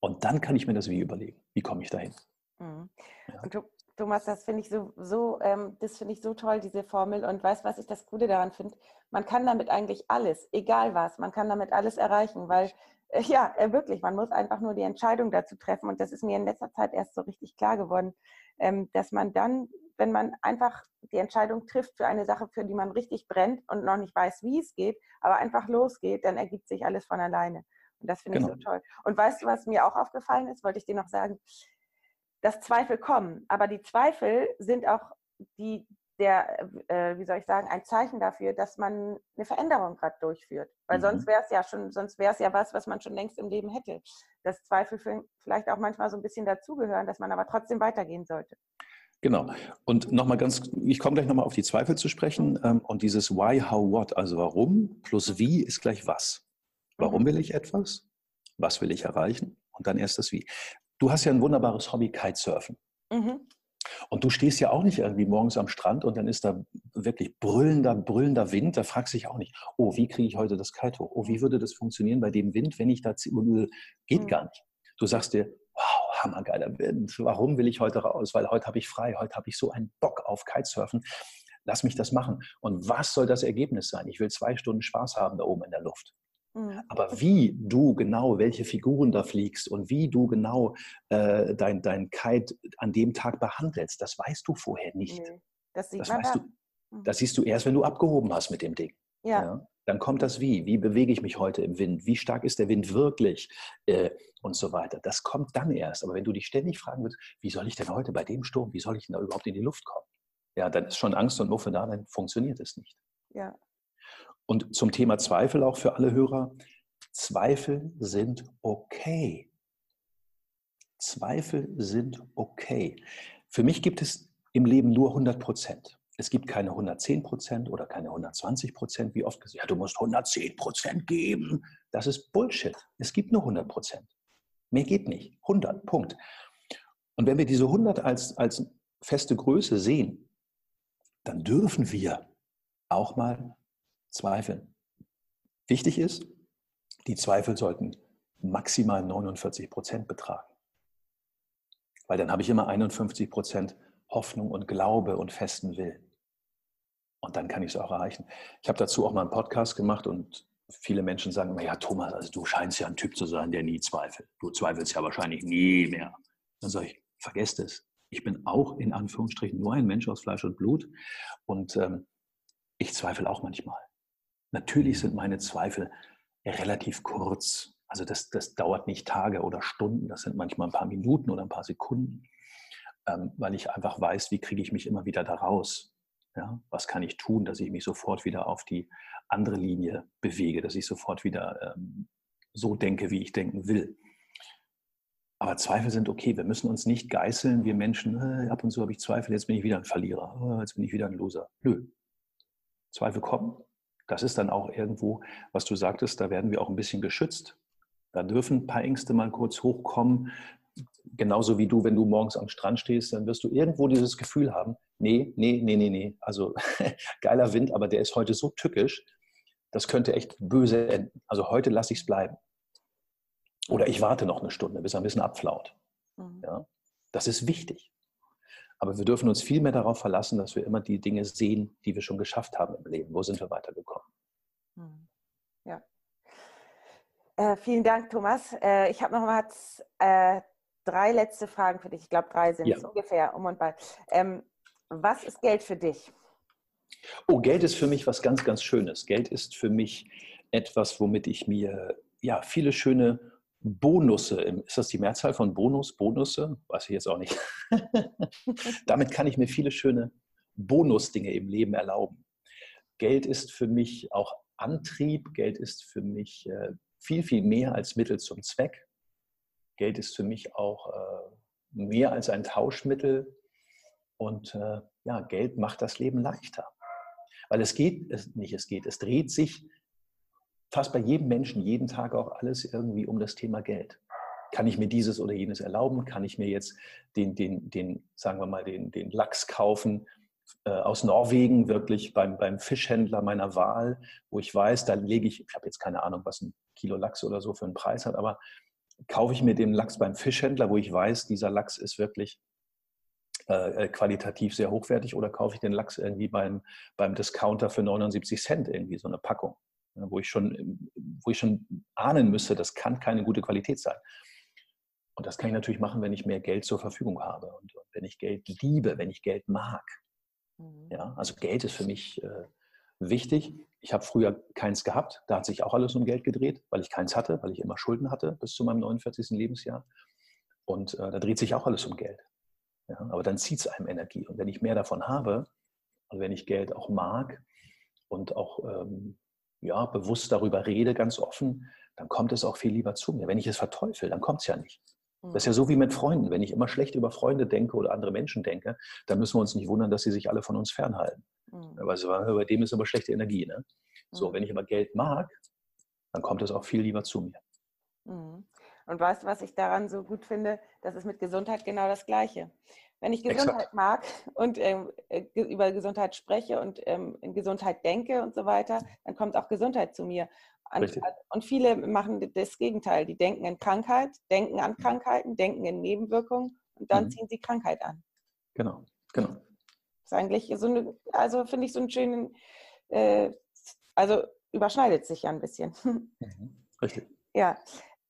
Und dann kann ich mir das Wie überlegen. Wie komme ich dahin? Mhm. Ja. Du, Thomas, das finde ich so, so ähm, das finde ich so toll, diese Formel. Und weißt was ich das Gute daran finde? Man kann damit eigentlich alles, egal was, man kann damit alles erreichen, weil äh, ja, äh, wirklich, man muss einfach nur die Entscheidung dazu treffen. Und das ist mir in letzter Zeit erst so richtig klar geworden, ähm, dass man dann, wenn man einfach die Entscheidung trifft für eine Sache, für die man richtig brennt und noch nicht weiß, wie es geht, aber einfach losgeht, dann ergibt sich alles von alleine. Und das finde genau. ich so toll. Und weißt du, was mir auch aufgefallen ist, wollte ich dir noch sagen, dass Zweifel kommen, aber die Zweifel sind auch die, der, äh, wie soll ich sagen, ein Zeichen dafür, dass man eine Veränderung gerade durchführt. Weil mhm. sonst wäre es ja schon, sonst wäre es ja was, was man schon längst im Leben hätte. Dass Zweifel vielleicht auch manchmal so ein bisschen dazugehören, dass man aber trotzdem weitergehen sollte. Genau. Und nochmal ganz, ich komme gleich nochmal auf die Zweifel zu sprechen. Ähm, und dieses Why, How, What, also warum plus wie ist gleich was. Warum mhm. will ich etwas? Was will ich erreichen? Und dann erst das Wie. Du hast ja ein wunderbares Hobby, Kitesurfen. Mhm. Und du stehst ja auch nicht irgendwie morgens am Strand und dann ist da wirklich brüllender, brüllender Wind. Da fragst du dich auch nicht, oh, wie kriege ich heute das Kite hoch? Oh, wie würde das funktionieren bei dem Wind, wenn ich da geht mhm. gar nicht. Du sagst dir, hammergeiler Wind. Warum will ich heute raus? Weil heute habe ich frei, heute habe ich so einen Bock auf Kitesurfen. Lass mich das machen. Und was soll das Ergebnis sein? Ich will zwei Stunden Spaß haben da oben in der Luft. Mhm. Aber wie du genau, welche Figuren da fliegst und wie du genau äh, dein, dein Kite an dem Tag behandelst, das weißt du vorher nicht. Nee, das, das weißt da. du. Mhm. Das siehst du erst, wenn du abgehoben hast mit dem Ding. Ja. ja. Dann kommt das Wie. Wie bewege ich mich heute im Wind? Wie stark ist der Wind wirklich? Äh, und so weiter. Das kommt dann erst. Aber wenn du dich ständig fragen würdest, wie soll ich denn heute bei dem Sturm, wie soll ich denn da überhaupt in die Luft kommen? Ja, dann ist schon Angst und Muffe da, dann funktioniert es nicht. Ja. Und zum Thema Zweifel auch für alle Hörer. Zweifel sind okay. Zweifel sind okay. Für mich gibt es im Leben nur 100 Prozent. Es gibt keine 110 Prozent oder keine 120 Prozent, wie oft gesagt, ja, du musst 110 Prozent geben. Das ist Bullshit. Es gibt nur 100 Prozent. Mehr geht nicht. 100, Punkt. Und wenn wir diese 100 als, als feste Größe sehen, dann dürfen wir auch mal zweifeln. Wichtig ist, die Zweifel sollten maximal 49 Prozent betragen. Weil dann habe ich immer 51 Prozent Hoffnung und Glaube und festen Willen. Und dann kann ich es auch erreichen. Ich habe dazu auch mal einen Podcast gemacht und viele Menschen sagen immer, ja Thomas, also du scheinst ja ein Typ zu sein, der nie zweifelt. Du zweifelst ja wahrscheinlich nie mehr. Dann sage ich, vergesst es. Ich bin auch in Anführungsstrichen nur ein Mensch aus Fleisch und Blut und ähm, ich zweifle auch manchmal. Natürlich sind meine Zweifel relativ kurz. Also das, das dauert nicht Tage oder Stunden, das sind manchmal ein paar Minuten oder ein paar Sekunden ähm, weil ich einfach weiß, wie kriege ich mich immer wieder da raus. Ja? Was kann ich tun, dass ich mich sofort wieder auf die andere Linie bewege, dass ich sofort wieder ähm, so denke, wie ich denken will. Aber Zweifel sind okay. Wir müssen uns nicht geißeln. Wir Menschen, äh, ab und zu habe ich Zweifel, jetzt bin ich wieder ein Verlierer. Oh, jetzt bin ich wieder ein Loser. Nö. Zweifel kommen. Das ist dann auch irgendwo, was du sagtest, da werden wir auch ein bisschen geschützt. Da dürfen ein paar Ängste mal kurz hochkommen. Genauso wie du, wenn du morgens am Strand stehst, dann wirst du irgendwo dieses Gefühl haben, nee, nee, nee, nee, nee. Also geiler Wind, aber der ist heute so tückisch, das könnte echt böse enden. Also heute lasse ich es bleiben. Oder ich warte noch eine Stunde, bis er ein bisschen abflaut. Mhm. Ja? Das ist wichtig. Aber wir dürfen uns viel mehr darauf verlassen, dass wir immer die Dinge sehen, die wir schon geschafft haben im Leben. Wo sind wir weitergekommen? Mhm. Ja. Äh, vielen Dank, Thomas. Äh, ich habe noch mal äh, drei letzte Fragen für dich. Ich glaube, drei sind es ja. ungefähr um und bei. Ähm, was ist Geld für dich? Oh, Geld ist für mich was ganz, ganz Schönes. Geld ist für mich etwas, womit ich mir ja viele schöne Bonusse, ist das die Mehrzahl von Bonus, Bonusse? Weiß ich jetzt auch nicht. Damit kann ich mir viele schöne Bonusdinge im Leben erlauben. Geld ist für mich auch Antrieb, Geld ist für mich äh, viel, viel mehr als Mittel zum Zweck. Geld ist für mich auch äh, mehr als ein Tauschmittel. Und äh, ja, Geld macht das Leben leichter. Weil es geht, es, nicht es geht, es dreht sich fast bei jedem Menschen jeden Tag auch alles irgendwie um das Thema Geld. Kann ich mir dieses oder jenes erlauben? Kann ich mir jetzt den, den, den sagen wir mal, den, den Lachs kaufen äh, aus Norwegen, wirklich beim, beim Fischhändler meiner Wahl, wo ich weiß, da lege ich, ich habe jetzt keine Ahnung, was ein Kilo Lachs oder so für einen Preis hat, aber kaufe ich mir den Lachs beim Fischhändler, wo ich weiß, dieser Lachs ist wirklich äh, äh qualitativ sehr hochwertig oder kaufe ich den Lachs irgendwie beim, beim Discounter für 79 Cent irgendwie so eine Packung wo ich schon, wo ich schon ahnen müsste, das kann keine gute Qualität sein. Und das kann ich natürlich machen, wenn ich mehr Geld zur Verfügung habe und wenn ich Geld liebe, wenn ich Geld mag. Mhm. Ja, also Geld ist für mich äh, wichtig. Ich habe früher keins gehabt. Da hat sich auch alles um Geld gedreht, weil ich keins hatte, weil ich immer Schulden hatte bis zu meinem 49. Lebensjahr. Und äh, da dreht sich auch alles um Geld. Ja, aber dann zieht es einem Energie. Und wenn ich mehr davon habe, und wenn ich Geld auch mag und auch ähm, ja, bewusst darüber rede, ganz offen, dann kommt es auch viel lieber zu mir. Wenn ich es verteufel, dann kommt es ja nicht. Das ist ja so wie mit Freunden. Wenn ich immer schlecht über Freunde denke oder andere Menschen denke, dann müssen wir uns nicht wundern, dass sie sich alle von uns fernhalten. Mhm. Weil bei dem ist immer schlechte Energie. Ne? So, mhm. wenn ich aber Geld mag, dann kommt es auch viel lieber zu mir. Mhm. Und weißt du, was ich daran so gut finde? Das ist mit Gesundheit genau das Gleiche. Wenn ich Gesundheit Exakt. mag und ähm, äh, über Gesundheit spreche und ähm, in Gesundheit denke und so weiter, dann kommt auch Gesundheit zu mir. Und, und viele machen das Gegenteil. Die denken in Krankheit, denken an. Krankheiten, denken in Nebenwirkungen und dann mhm. ziehen sie Krankheit an. Genau, genau. Das ist eigentlich so eine, also finde ich so einen schönen, äh, also überschneidet sich ja ein bisschen. Mhm. Richtig. Ja.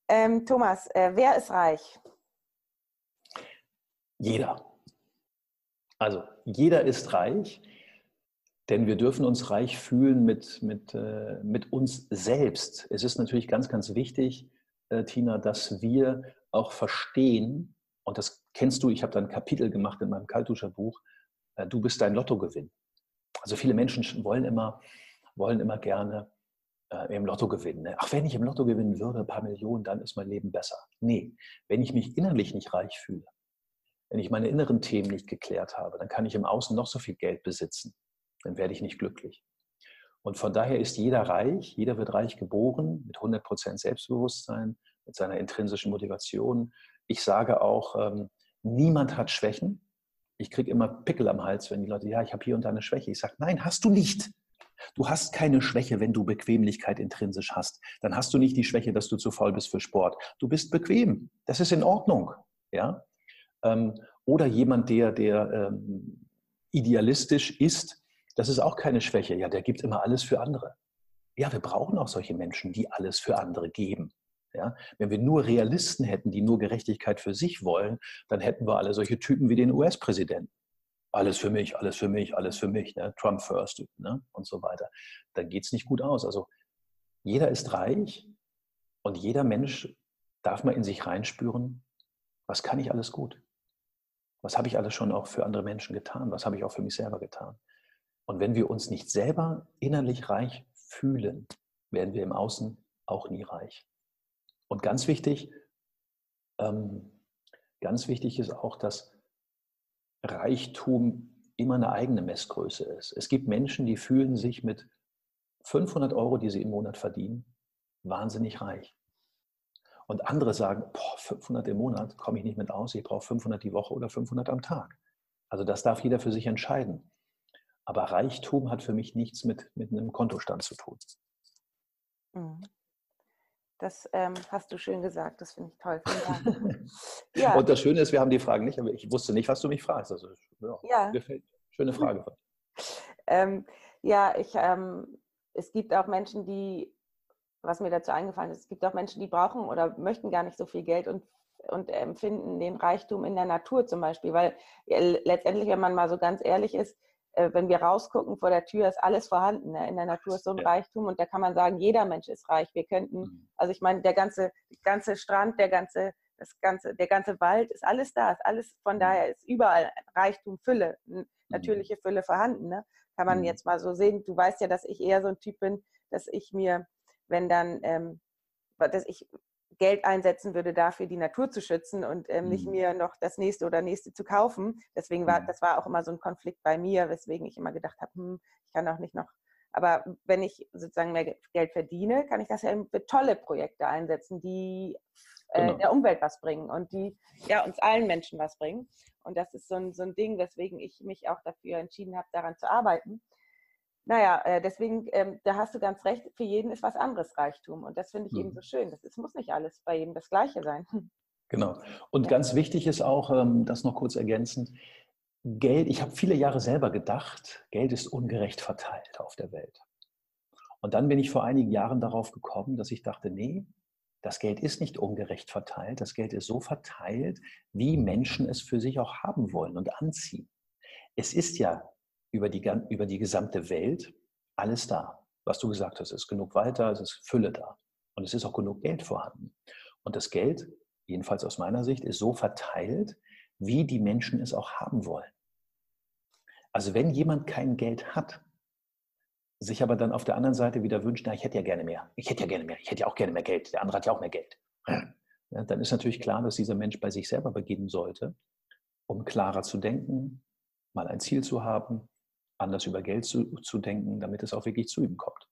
Ähm, Thomas, äh, wer ist reich? Jeder. Also jeder ist reich, denn wir dürfen uns reich fühlen mit, mit, äh, mit uns selbst. Es ist natürlich ganz, ganz wichtig, äh, Tina, dass wir auch verstehen, und das kennst du, ich habe da ein Kapitel gemacht in meinem Kaltduscherbuch, äh, du bist dein Lottogewinn. Also viele Menschen wollen immer, wollen immer gerne äh, im Lotto gewinnen. Ne? Ach, wenn ich im Lotto gewinnen würde, ein paar Millionen, dann ist mein Leben besser. Nee, wenn ich mich innerlich nicht reich fühle, wenn ich meine inneren Themen nicht geklärt habe, dann kann ich im Außen noch so viel Geld besitzen. Dann werde ich nicht glücklich. Und von daher ist jeder reich, jeder wird reich geboren, mit 100% Selbstbewusstsein, mit seiner intrinsischen Motivation. Ich sage auch, ähm, niemand hat Schwächen. Ich kriege immer Pickel am Hals, wenn die Leute, ja, ich habe hier und da eine Schwäche. Ich sage, nein, hast du nicht. Du hast keine Schwäche, wenn du Bequemlichkeit intrinsisch hast. Dann hast du nicht die Schwäche, dass du zu faul bist für Sport. Du bist bequem. Das ist in Ordnung. Ja? Ähm, oder jemand, der, der ähm, idealistisch ist, das ist auch keine Schwäche. Ja, der gibt immer alles für andere. Ja, wir brauchen auch solche Menschen, die alles für andere geben. Ja, wenn wir nur Realisten hätten, die nur Gerechtigkeit für sich wollen, dann hätten wir alle solche Typen wie den US-Präsidenten. Alles für mich, alles für mich, alles für mich, ne? Trump first ne? und so weiter. Dann geht es nicht gut aus. Also jeder ist reich und jeder Mensch darf mal in sich reinspüren, was kann ich alles gut? Was habe ich alles schon auch für andere Menschen getan? Was habe ich auch für mich selber getan? Und wenn wir uns nicht selber innerlich reich fühlen, werden wir im Außen auch nie reich. Und ganz wichtig, ähm, ganz wichtig ist auch, dass Reichtum immer eine eigene Messgröße ist. Es gibt Menschen, die fühlen sich mit 500 Euro, die sie im Monat verdienen, wahnsinnig reich. Und andere sagen, boah, 500 im Monat komme ich nicht mit aus, ich brauche 500 die Woche oder 500 am Tag. Also das darf jeder für sich entscheiden. Aber Reichtum hat für mich nichts mit, mit einem Kontostand zu tun. Mhm. Das ähm, hast du schön gesagt, das finde ich toll. ja. Und das Schöne ist, wir haben die Fragen nicht, aber ich wusste nicht, was du mich fragst. Also, ja, ja. Gefällt. Schöne Frage. ähm, ja, ich, ähm, es gibt auch Menschen, die, was mir dazu eingefallen ist, es gibt auch Menschen, die brauchen oder möchten gar nicht so viel Geld und, und empfinden den Reichtum in der Natur zum Beispiel, weil letztendlich, wenn man mal so ganz ehrlich ist, wenn wir rausgucken vor der Tür, ist alles vorhanden. Ne? In der Natur ist so ein ja. Reichtum und da kann man sagen, jeder Mensch ist reich. Wir könnten, mhm. also ich meine, der ganze, ganze Strand, der ganze, das ganze, der ganze Wald ist alles da, ist alles, von mhm. daher ist überall Reichtum, Fülle, mhm. natürliche Fülle vorhanden. Ne? Kann man jetzt mal so sehen. Du weißt ja, dass ich eher so ein Typ bin, dass ich mir, wenn dann, ähm, dass ich Geld einsetzen würde, dafür die Natur zu schützen und ähm, nicht mhm. mir noch das nächste oder nächste zu kaufen. Deswegen war, das war auch immer so ein Konflikt bei mir, weswegen ich immer gedacht habe, hm, ich kann auch nicht noch. Aber wenn ich sozusagen mehr Geld verdiene, kann ich das ja für tolle Projekte einsetzen, die äh, genau. der Umwelt was bringen und die ja uns allen Menschen was bringen. Und das ist so ein, so ein Ding, weswegen ich mich auch dafür entschieden habe, daran zu arbeiten naja, äh, deswegen, ähm, da hast du ganz recht, für jeden ist was anderes Reichtum. Und das finde ich mhm. eben so schön. Es muss nicht alles bei jedem das Gleiche sein. Genau. Und ja. ganz wichtig ist auch, ähm, das noch kurz ergänzend, Geld, ich habe viele Jahre selber gedacht, Geld ist ungerecht verteilt auf der Welt. Und dann bin ich vor einigen Jahren darauf gekommen, dass ich dachte, nee, das Geld ist nicht ungerecht verteilt, das Geld ist so verteilt, wie Menschen es für sich auch haben wollen und anziehen. Es ist ja über die, über die gesamte Welt alles da. Was du gesagt hast, ist genug weiter, es ist Fülle da. Und es ist auch genug Geld vorhanden. Und das Geld, jedenfalls aus meiner Sicht, ist so verteilt, wie die Menschen es auch haben wollen. Also wenn jemand kein Geld hat, sich aber dann auf der anderen Seite wieder wünscht, na, ich hätte ja gerne mehr, ich hätte ja gerne mehr, ich hätte ja auch gerne mehr Geld, der andere hat ja auch mehr Geld. Ja, dann ist natürlich klar, dass dieser Mensch bei sich selber beginnen sollte, um klarer zu denken, mal ein Ziel zu haben, anders über Geld zu, zu denken, damit es auch wirklich zu ihm kommt.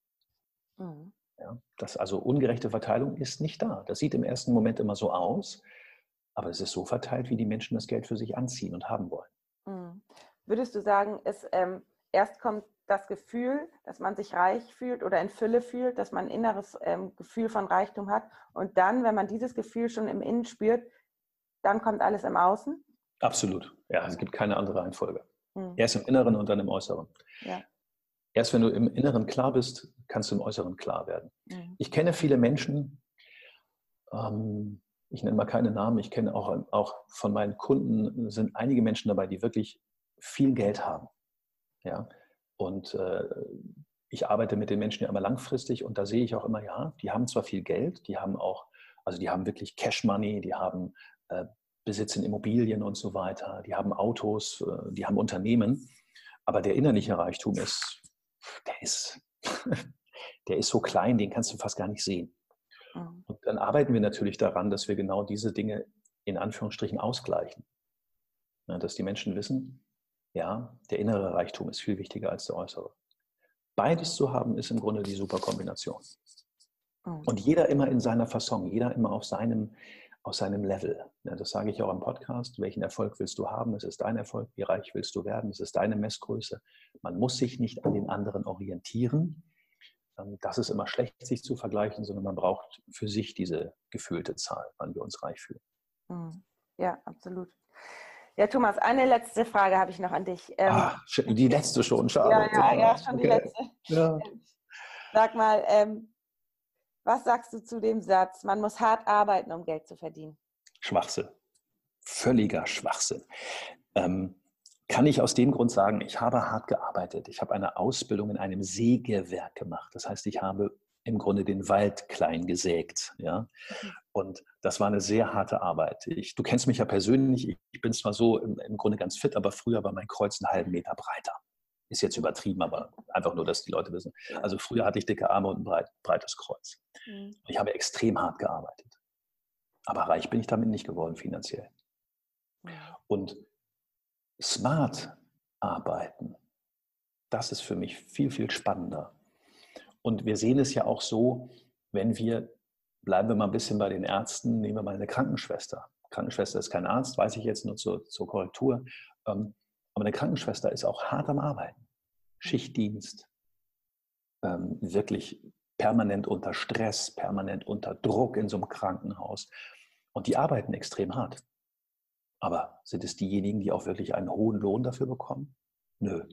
Mhm. Ja, das, also ungerechte Verteilung ist nicht da. Das sieht im ersten Moment immer so aus, aber es ist so verteilt, wie die Menschen das Geld für sich anziehen und haben wollen. Mhm. Würdest du sagen, es, ähm, erst kommt das Gefühl, dass man sich reich fühlt oder in Fülle fühlt, dass man ein inneres ähm, Gefühl von Reichtum hat und dann, wenn man dieses Gefühl schon im Innen spürt, dann kommt alles im Außen? Absolut. Ja, es gibt keine andere Reihenfolge. Mhm. Erst im Inneren und dann im Äußeren. Ja. Erst wenn du im Inneren klar bist, kannst du im Äußeren klar werden. Mhm. Ich kenne viele Menschen, ähm, ich nenne mal keine Namen, ich kenne auch, auch von meinen Kunden, sind einige Menschen dabei, die wirklich viel Geld haben. Ja? Und äh, ich arbeite mit den Menschen ja immer langfristig und da sehe ich auch immer, ja, die haben zwar viel Geld, die haben auch, also die haben wirklich Cash Money, die haben äh, besitzen Immobilien und so weiter, die haben Autos, äh, die haben Unternehmen, aber der innerliche Reichtum ist, der ist, der ist so klein, den kannst du fast gar nicht sehen. Mhm. Und dann arbeiten wir natürlich daran, dass wir genau diese Dinge in Anführungsstrichen ausgleichen. dass die Menschen wissen, ja, der innere Reichtum ist viel wichtiger als der äußere. Beides zu haben, ist im Grunde die super Kombination. Mhm. Und jeder immer in seiner Fasson, jeder immer auf seinem, aus seinem Level. Ja, das sage ich auch im Podcast. Welchen Erfolg willst du haben? Es ist dein Erfolg. Wie reich willst du werden? Es ist deine Messgröße. Man muss sich nicht an den anderen orientieren. Ähm, das ist immer schlecht, sich zu vergleichen, sondern man braucht für sich diese gefühlte Zahl, wann wir uns reich fühlen. Hm. Ja, absolut. Ja, Thomas, eine letzte Frage habe ich noch an dich. Ähm, Ach, die letzte schon, schade. Ja, ja, ja schon okay. die letzte. Ja. Sag mal, ähm, was sagst du zu dem Satz, man muss hart arbeiten, um Geld zu verdienen? Schwachsinn. Völliger Schwachsinn. Ähm, kann ich aus dem Grund sagen, ich habe hart gearbeitet. Ich habe eine Ausbildung in einem Sägewerk gemacht. Das heißt, ich habe im Grunde den Wald klein gesägt. Ja? Mhm. Und das war eine sehr harte Arbeit. Ich, du kennst mich ja persönlich. Ich bin zwar so im, im Grunde ganz fit, aber früher war mein Kreuz einen halben Meter breiter ist jetzt übertrieben, aber einfach nur, dass die Leute wissen. Also früher hatte ich dicke Arme und ein breit, breites Kreuz. Mhm. Ich habe extrem hart gearbeitet. Aber reich bin ich damit nicht geworden finanziell. Und smart arbeiten, das ist für mich viel, viel spannender. Und wir sehen es ja auch so, wenn wir, bleiben wir mal ein bisschen bei den Ärzten, nehmen wir mal eine Krankenschwester. Krankenschwester ist kein Arzt, weiß ich jetzt nur zur, zur Korrektur. Ähm, aber eine Krankenschwester ist auch hart am Arbeiten. Schichtdienst, ähm, wirklich permanent unter Stress, permanent unter Druck in so einem Krankenhaus. Und die arbeiten extrem hart. Aber sind es diejenigen, die auch wirklich einen hohen Lohn dafür bekommen? Nö.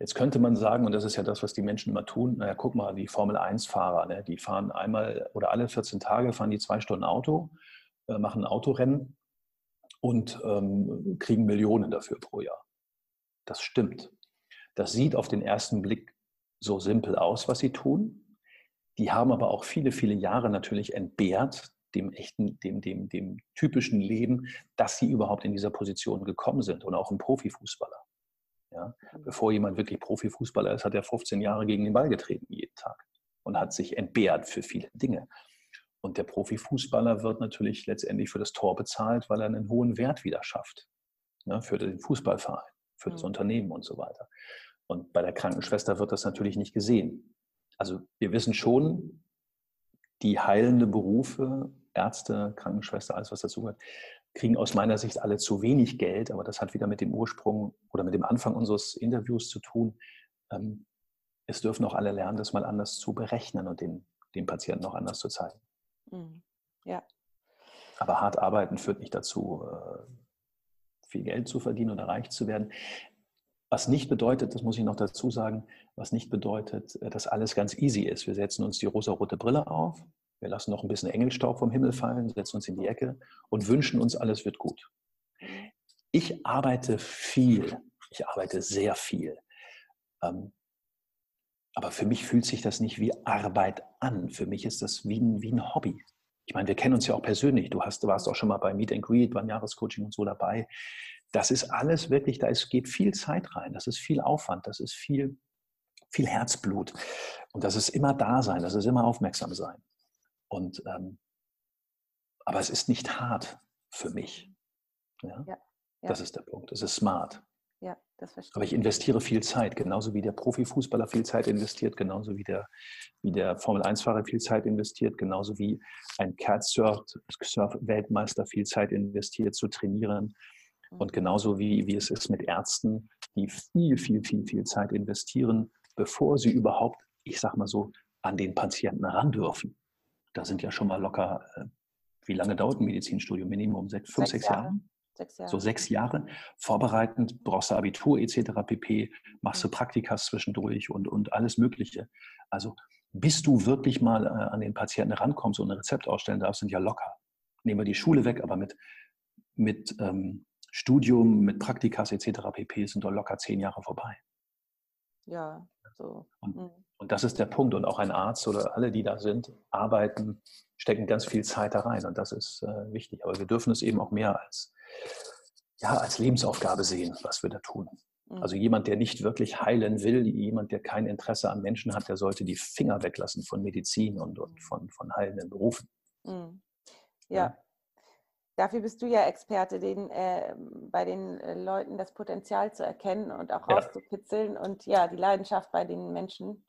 Jetzt könnte man sagen, und das ist ja das, was die Menschen immer tun, naja, guck mal, die Formel-1-Fahrer, ne, die fahren einmal oder alle 14 Tage, fahren die zwei Stunden Auto, äh, machen ein Autorennen und ähm, kriegen Millionen dafür pro Jahr. Das stimmt. Das sieht auf den ersten Blick so simpel aus, was sie tun. Die haben aber auch viele, viele Jahre natürlich entbehrt, dem echten, dem, dem, dem typischen Leben, dass sie überhaupt in dieser Position gekommen sind und auch ein Profifußballer. Ja? Mhm. Bevor jemand wirklich Profifußballer ist, hat er 15 Jahre gegen den Ball getreten jeden Tag und hat sich entbehrt für viele Dinge. Und der Profifußballer wird natürlich letztendlich für das Tor bezahlt, weil er einen hohen Wert wieder schafft. Ne, für den Fußballverein, für das mhm. Unternehmen und so weiter. Und bei der Krankenschwester wird das natürlich nicht gesehen. Also wir wissen schon, die heilende Berufe Ärzte, Krankenschwester, alles was dazugehört, kriegen aus meiner Sicht alle zu wenig Geld, aber das hat wieder mit dem Ursprung oder mit dem Anfang unseres Interviews zu tun. Ähm, es dürfen auch alle lernen, das mal anders zu berechnen und den, den Patienten auch anders zu zeigen. Mhm. Ja. Aber hart arbeiten führt nicht dazu, äh, viel Geld zu verdienen oder reich zu werden. Was nicht bedeutet, das muss ich noch dazu sagen, was nicht bedeutet, äh, dass alles ganz easy ist. Wir setzen uns die rosa-rote Brille auf, wir lassen noch ein bisschen Engelstaub vom Himmel fallen, setzen uns in die Ecke und wünschen uns, alles wird gut. Ich arbeite viel, ich arbeite sehr viel. Ähm, aber für mich fühlt sich das nicht wie Arbeit an. Für mich ist das wie ein, wie ein Hobby. Ich meine, wir kennen uns ja auch persönlich. Du, hast, du warst auch schon mal bei Meet and Greet, beim Jahrescoaching und so dabei. Das ist alles wirklich, da ist, geht viel Zeit rein. Das ist viel Aufwand. Das ist viel, viel Herzblut. Und das ist immer da sein. Das ist immer aufmerksam sein. Und, ähm, aber es ist nicht hart für mich. Ja? ja, ja. Das ist der Punkt. Es ist smart. Ja, das verstehe Aber ich investiere viel Zeit, genauso wie der Profifußballer viel Zeit investiert, genauso wie der, wie der Formel-1-Fahrer viel Zeit investiert, genauso wie ein Kitesurf-Weltmeister viel Zeit investiert zu trainieren. Und mhm. genauso wie, wie es ist mit Ärzten, die viel, viel, viel, viel Zeit investieren, bevor sie überhaupt, ich sag mal so, an den Patienten ran dürfen. Da sind ja schon mal locker, äh, wie lange dauert ein Medizinstudium? Minimum sechs, fünf, sechs, sechs Jahre. Jahre. Sechs Jahre. So sechs Jahre. Vorbereitend, brauchst du Abitur etc. pp. Machst du. Praktikas zwischendurch und, und alles Mögliche. Also bis du wirklich mal äh, an den Patienten rankommst und ein Rezept ausstellen darfst, sind ja locker. Nehmen wir die Schule weg, aber mit, mit ähm, Studium, mit Praktikas etc. pp. sind doch locker zehn Jahre vorbei. Ja, so. Und, mhm. und, das ist der Punkt. Und auch ein Arzt oder alle, die da sind, arbeiten, stecken ganz viel Zeit da rein. Und das ist äh, wichtig. Aber wir dürfen es eben auch mehr als, ja, als Lebensaufgabe sehen, was wir da tun. Mhm. Also jemand, der nicht wirklich heilen will, jemand, der kein Interesse an Menschen hat, der sollte die Finger weglassen von Medizin und, und von, von heilenden Berufen. Mhm. Ja. ja. Dafür bist du ja Experte, den, äh, bei den äh, Leuten das Potenzial zu erkennen und auch ja. rauszukitzeln und ja, die Leidenschaft bei den Menschen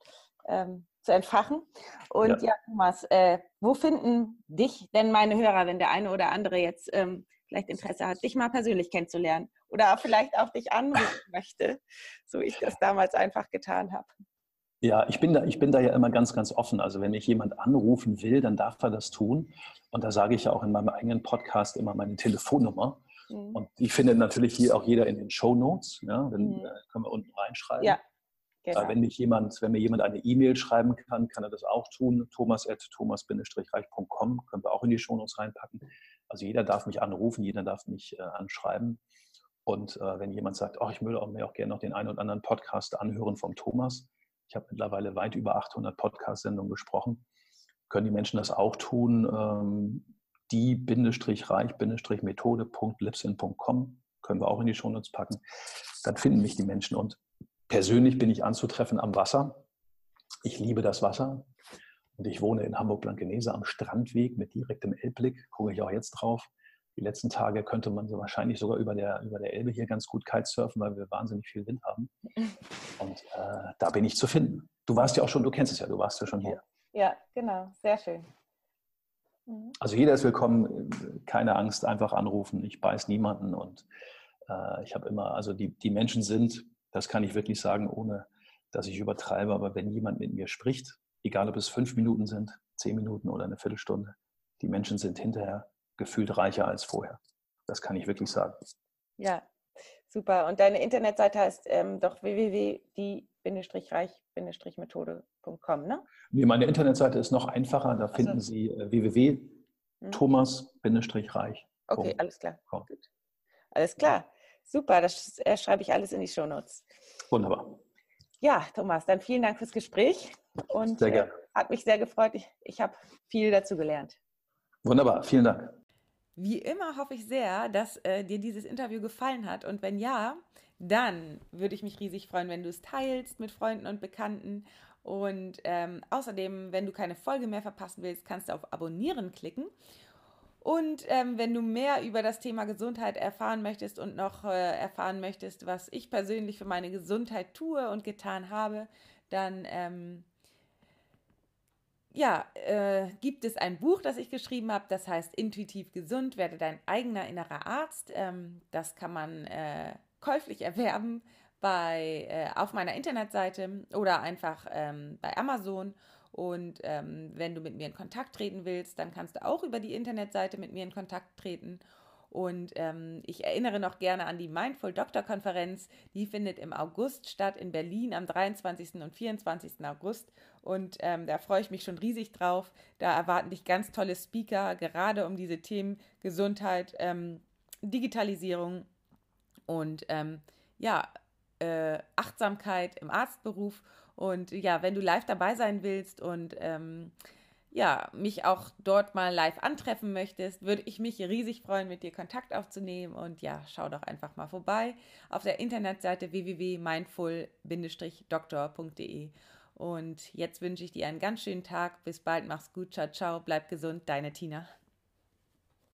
ähm, zu entfachen. Und ja, ja Thomas, äh, wo finden dich denn meine Hörer, wenn der eine oder andere jetzt ähm, vielleicht Interesse hat, dich mal persönlich kennenzulernen oder vielleicht auch dich anrufen möchte, so ich das damals einfach getan habe? Ja, ich bin, da, ich bin da ja immer ganz, ganz offen. Also wenn mich jemand anrufen will, dann darf er das tun. Und da sage ich ja auch in meinem eigenen Podcast immer meine Telefonnummer. Mhm. Und die findet natürlich hier auch jeder in den Show Notes. Ja, dann mhm. Äh, können wir unten reinschreiben. Ja, genau. Wenn, mich jemand, wenn mir jemand eine E-Mail schreiben kann, kann er das auch tun. thomas.thomas-reich.com können wir auch in die Show Notes reinpacken. Also jeder darf mich anrufen, jeder darf mich äh, anschreiben. Und äh, wenn jemand sagt, oh, ich würde auch mir auch gerne noch den einen oder anderen Podcast anhören vom Thomas, ich habe mittlerweile weit über 800 Podcast-Sendungen gesprochen. Können die Menschen das auch tun? Ähm, die-reich-methode.lipsin.com können wir auch in die Shownotes packen. Dann finden mich die Menschen. Und persönlich bin ich anzutreffen am Wasser. Ich liebe das Wasser. Und ich wohne in Hamburg-Blankenese am Strandweg mit direktem Elbblick. Gucke ich auch jetzt drauf. Die letzten Tage könnte man so wahrscheinlich sogar über der, über der Elbe hier ganz gut kitesurfen, weil wir wahnsinnig viel Wind haben. Und äh, da bin ich zu finden. Du warst ja auch schon, du kennst es ja, du warst ja schon hier. Ja, genau, sehr schön. Mhm. Also jeder ist willkommen, keine Angst, einfach anrufen. Ich beiß niemanden und äh, ich habe immer, also die, die Menschen sind, das kann ich wirklich sagen, ohne dass ich übertreibe, aber wenn jemand mit mir spricht, egal ob es fünf Minuten sind, zehn Minuten oder eine Viertelstunde, die Menschen sind hinterher gefühlt reicher als vorher. Das kann ich wirklich sagen. Ja, super. Und deine Internetseite heißt ähm, doch www.die-reich-methode.com, ne? Nee, meine Internetseite ist noch einfacher. Da finden also. Sie äh, www.thomas-reich. Okay, alles klar. Gut. Alles klar. Super, das äh, schreibe ich alles in die Shownotes. Wunderbar. Ja, Thomas, dann vielen Dank fürs Gespräch. Und sehr gerne. Äh, hat mich sehr gefreut. Ich, ich habe viel dazu gelernt. Wunderbar, vielen Dank. Wie immer hoffe ich sehr, dass äh, dir dieses Interview gefallen hat. Und wenn ja, dann würde ich mich riesig freuen, wenn du es teilst mit Freunden und Bekannten. Und ähm, außerdem, wenn du keine Folge mehr verpassen willst, kannst du auf Abonnieren klicken. Und ähm, wenn du mehr über das Thema Gesundheit erfahren möchtest und noch äh, erfahren möchtest, was ich persönlich für meine Gesundheit tue und getan habe, dann ähm, ja, äh, gibt es ein Buch, das ich geschrieben habe, das heißt Intuitiv gesund, werde dein eigener innerer Arzt. Ähm, das kann man äh, käuflich erwerben bei, äh, auf meiner Internetseite oder einfach ähm, bei Amazon. Und ähm, wenn du mit mir in Kontakt treten willst, dann kannst du auch über die Internetseite mit mir in Kontakt treten. Und ähm, ich erinnere noch gerne an die Mindful Doctor Konferenz. Die findet im August statt in Berlin am 23. und 24. August. Und ähm, da freue ich mich schon riesig drauf. Da erwarten dich ganz tolle Speaker, gerade um diese Themen Gesundheit, ähm, Digitalisierung und ähm, ja, äh, Achtsamkeit im Arztberuf. Und ja, wenn du live dabei sein willst und ähm, ja, mich auch dort mal live antreffen möchtest, würde ich mich riesig freuen, mit dir Kontakt aufzunehmen. Und ja, schau doch einfach mal vorbei auf der Internetseite www.mindful-doktor.de. Und jetzt wünsche ich dir einen ganz schönen Tag. Bis bald, mach's gut, ciao, ciao, bleib gesund, deine Tina.